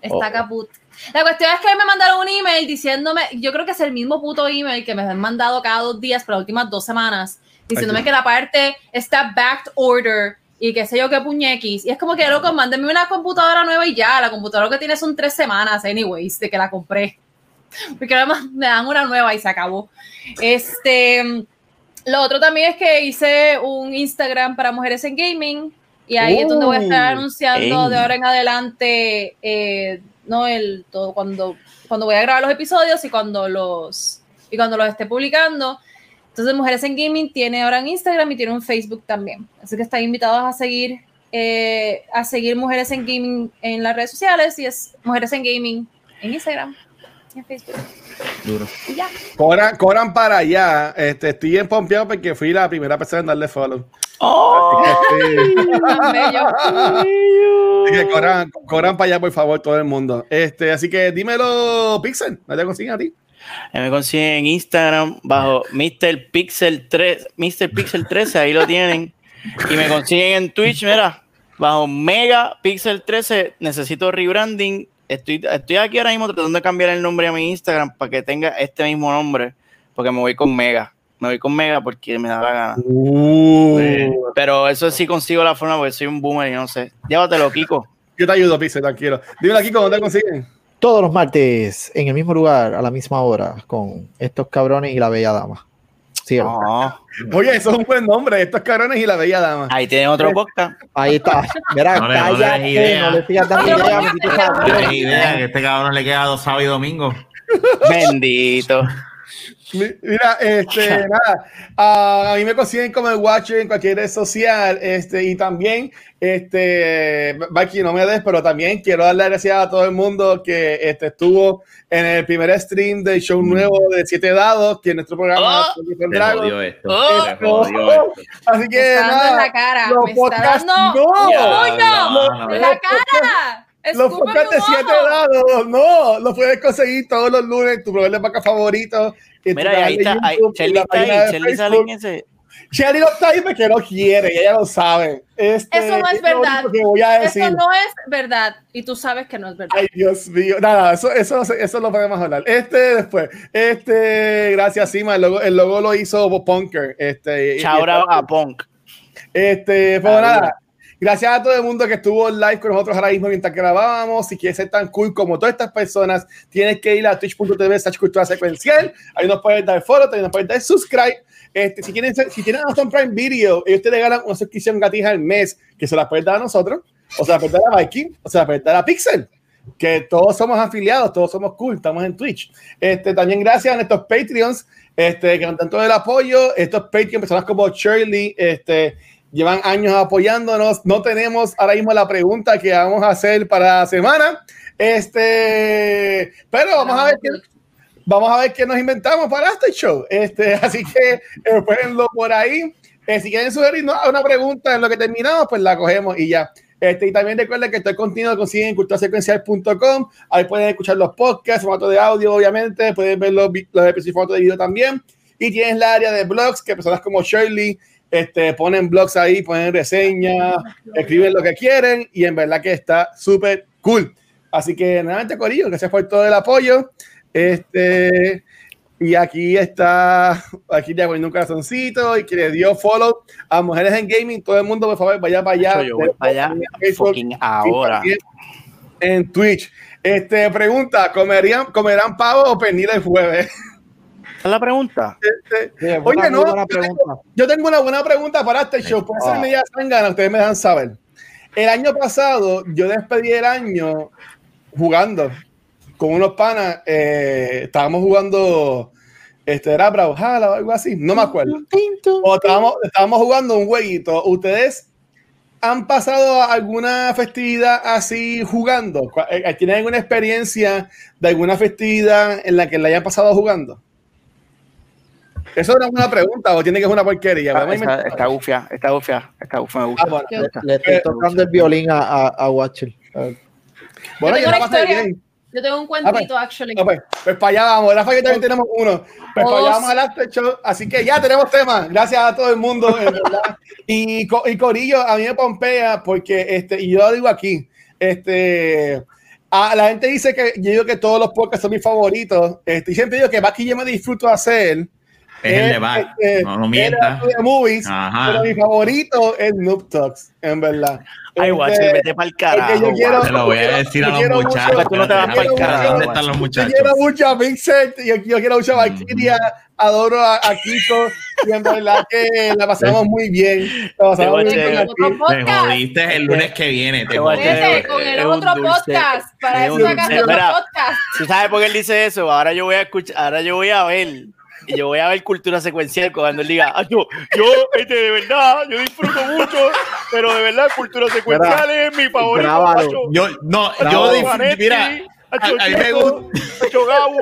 está Oh. caput. La cuestión es que me mandaron un email diciéndome, yo creo que es el mismo puto email que me han mandado cada dos días por las últimas dos semanas, diciéndome Ay, que la parte está backed order y qué sé yo qué puñequis. Y es como que, loco, mándenme una computadora nueva y ya. La computadora que tiene son tres semanas, anyways, de que la compré. Porque además me dan una nueva y se acabó. Este, lo otro también es que hice un Instagram para mujeres en gaming y ahí es donde voy a estar Uh, anunciando ey. de ahora en adelante, eh, no el todo cuando cuando voy a grabar los episodios y cuando los y cuando los esté publicando. Entonces, Mujeres en Gaming tiene ahora en Instagram y tiene un Facebook también. Así que están invitados a seguir eh, a seguir Mujeres en Gaming en las redes sociales y es Mujeres en Gaming en Instagram y en Facebook. Duro. Y ya. Cobran, cobran para allá. Este, estoy bien pompeado porque fui la primera persona en darle follow. Oh, Así que, sí. Tan bello. Así que cobran, cobran para allá, por favor, todo el mundo. Este, así que dímelo, Pixel, ¿no te consiguen a ti? Me consiguen en Instagram bajo Mr. Pixel 3, Mr. Pixel 13, ahí lo tienen. Y me consiguen en Twitch, mira, bajo Mega Pixel 13, necesito rebranding. Estoy, estoy aquí ahora mismo tratando de cambiar el nombre a mi Instagram para que tenga este mismo nombre, porque me voy con Mega. Me voy con Mega porque me da la gana. Uh, Pero eso sí consigo la forma porque soy un boomer y no sé. Llévatelo, Kiko. yo te ayudo, Pixel, tranquilo. Dímelo ¿cómo te consiguen? Todos los martes, en el mismo lugar, a la misma hora, con estos cabrones y la bella dama. Sí, No, Oye, eso es un buen nombre, estos cabrones y la bella dama. ahí tienen otro podcast. ahí está. Mira, No le- no le idea. no le sigas dando idea, sea No idea que este cabrón le queda dos sábados y domingos. Bendito. Mi- Mira, este, *laughs* nada, ah, a mí me consiguen como el Watcher en cualquier red social, este, y también, este, Baki, no me des, pero también quiero darle gracias a todo el mundo que este, estuvo en el primer stream del show nuevo de Siete Dados, que es nuestro programa Oh. Dragons. jodió esto. Oh. Esto. Así Me que está dando en nada, la cara. los Me podcasts dando. no, Ya, ¡Coño! no, no, ¡En no. la cara! los podcasts de un Siete ojo. Dados, no, los puedes conseguir todos los lunes, tu programa de vaca favorito. Mira, ahí está. Ahí, la está ahí. sale en ese. Shelly no está ahí porque no quiere, y ella lo sabe. Este, Eso no es verdad. que voy a decir. Eso no es verdad. Y tú sabes que no es verdad. Ay, Dios mío. Nada, eso, eso, eso lo podemos hablar. Este después. Este, gracias, Sima. El logo, el logo lo hizo Punker. Este, out a Punk. Este, pues Ah, nada. Gracias a todo el mundo que estuvo live con nosotros ahora mismo mientras grabábamos. Si quieres ser tan cool como todas estas personas, tienes que ir a twitch.tv cultura secuencial. Ahí nos puedes dar follow, también nos puedes dar subscribe. Este, si quieren, si tienen Amazon Prime Video, ellos te regalan una suscripción gratis al mes que se las puedes dar a nosotros, o se las puedes dar a Viking, o se las puedes dar a Pixel. Que todos somos afiliados, todos somos cool, estamos en Twitch. Este, también gracias a nuestros Patreons este, que nos dan todo el apoyo. Estos Patreons, personas como Shirley, este, llevan años apoyándonos. No tenemos ahora mismo la pregunta que vamos a hacer para la semana. Este, pero vamos a ver qué, vamos a ver qué nos inventamos para este show. Este, *laughs* así que eh, pónganlo por ahí. Eh, si quieren sugerirnos una pregunta en lo que terminamos, pues la cogemos y ya. Este, y también recuerden que contenido lo consiguen en culturasecuencial.com. Ahí pueden escuchar los podcasts, formato de audio, obviamente. Pueden ver los, los episodios de video también. Y tienes la área de blogs, que personas como Shirley este, ponen blogs ahí, ponen reseñas, escriben lo que quieren. Y en verdad que está súper cool. Así que, nuevamente, Corillo, gracias por todo el apoyo. Este, y aquí está, aquí ya poniendo un corazoncito y que le dio follow a Mujeres en Gaming. Todo el mundo, por favor, vaya para allá. Yo voy para allá Facebook, ahora. En Twitch. Este, pregunta, ¿comerían, ¿comerán pavo o pernil el jueves? *laughs* Es la pregunta. Este, Sí, es buena- Oye, no, buena yo tengo, yo tengo una buena pregunta para este show. Por eso Ah. me ya sangana, ustedes me dejan saber. El año pasado, yo despedí el año jugando con unos panas. eh, estábamos jugando, este era Brawlhalla o algo así, no me acuerdo. O estábamos, estábamos jugando un jueguito. ¿Ustedes han pasado alguna festividad así jugando? ¿Cu- eh, ¿Tienen alguna experiencia de alguna festividad en la que la hayan pasado jugando? Eso es una buena pregunta o tiene que ser una porquería. Está, Vamos a está, gufia, está gufia, está gufia, me gusta. Ah, bueno. Yo- Le estoy tocando el violín a, a, a Watcher. Bueno, Yo yo tengo historia. bien. Yo tengo un cuentito, actually. Ah, pues, pues para allá vamos. Rafa, yo también tenemos uno. Pues para allá vamos al after show. Así que ya tenemos tema. Gracias a todo el mundo, en verdad. Y, Co- y Corillo, a mí me pompea porque, este, y yo lo digo aquí, este, a, la gente dice que yo digo que todos los podcasts son mis favoritos. Este, y siempre digo que más que yo me disfruto hacer. Es el de Back. este, No, no el mientas. movies, Ajá. pero mi favorito es Noob Talks, en verdad. Ay, Este, guacho, vete para el carajo. yo quiero- Se lo voy a decir a Yo los muchachos. mucho- tú no te vas Espérate, pa'l carajo, ¿Dónde están los Yo muchachos? quiero mucho a Vincent, yo, yo quiero mucho a Valkyria, adoro a, a Kiko y en verdad que la pasamos muy bien. La pasamos muy bien. Te jodiste el lunes que viene. Te Te jodiste. Con el otro podcast. Para Es eso sacaste otro podcast. ¿Tú sabes por qué él dice eso? Ahora yo voy a escuchar, ahora yo voy a ver, y yo voy a ver cultura secuencial cuando él diga, ah, yo, yo, este, de verdad, yo disfruto mucho, pero de verdad, cultura secuencial es mi favorito. Grábalo. Yo, no, yo, Vanetti, mira, a- a mí me gusta-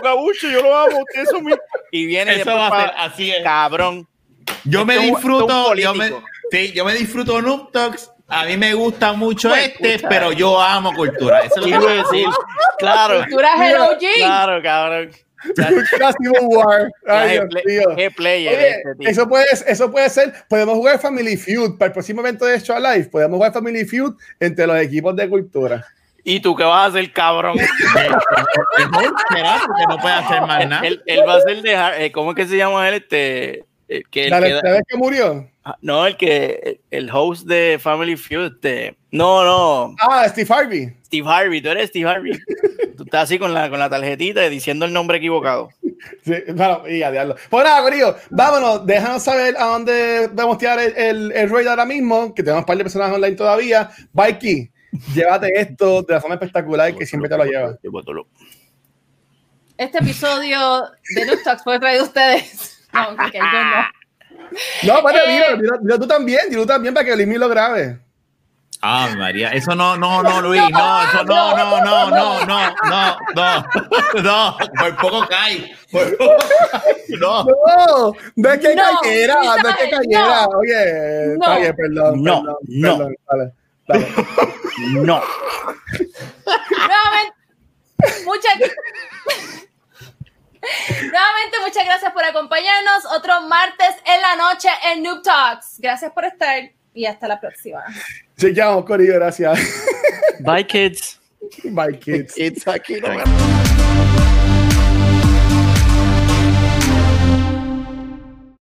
Gabucho, yo lo amo, ustedes son. Y viene eso después va a pa- ser así. Es. cabrón. Yo me Esto es un- disfruto, esto es un yo me, sí, yo me disfruto Noob Talks. A mí me gusta mucho Pues, este, escucha. pero yo amo cultura. Eso es lo ¿Qué que iba a decir? Claro, Tú eres el OG. claro, cabrón. Civil War. Ay, Qué Dios play- mío. qué player Oye, este tío. eso, puede, eso puede ser, podemos jugar Family Feud para el próximo evento de Show Live. Podemos jugar Family Feud entre los equipos de cultura. ¿Y tú qué vas a hacer, cabrón? *laughs* *laughs* Será porque no puede hacer más nada. él, él va a ser de Har- eh, ¿cómo es que se llama él? Este, el que, el La que- vez que murió. ah, no, el que el host de Family Feud, este, no, no, Ah, Steve Harvey. Steve Harvey, tú eres Steve Harvey. *laughs* tú estás así con la, con la tarjetita diciendo el nombre equivocado. Sí, bueno, y a diablo. Pues nada, Corillo, vámonos, déjanos saber a dónde vamos a tirar el, el, el raid ahora mismo, que tenemos un par de personas online todavía. Mikey, llévate esto de la forma espectacular que siempre te lo lleva. Este episodio de Noob Talks fue traído a ustedes. *laughs* No, ok, yo no. No, pero Eh. dilo, dilo, dilo tú también, dilo tú también para que Limi lo grabe. Ah, María, eso no, no, no, Luis, no, eso no, no, no, no, no, no, no, no, por poco cae, por *laughs* poco cae, no. No, no es que No, cayera, no es que cayera. no. Oye, No. está bien, perdón. No, perdón, no. perdón, dale, dale. No. Nuevamente, muchas Nuevamente, muchas gracias por acompañarnos. Otro martes en la noche en Noob Talks. Gracias por estar y hasta la próxima. Chequeamos, Corillo, gracias. Bye, kids. Bye, kids. It's aquí no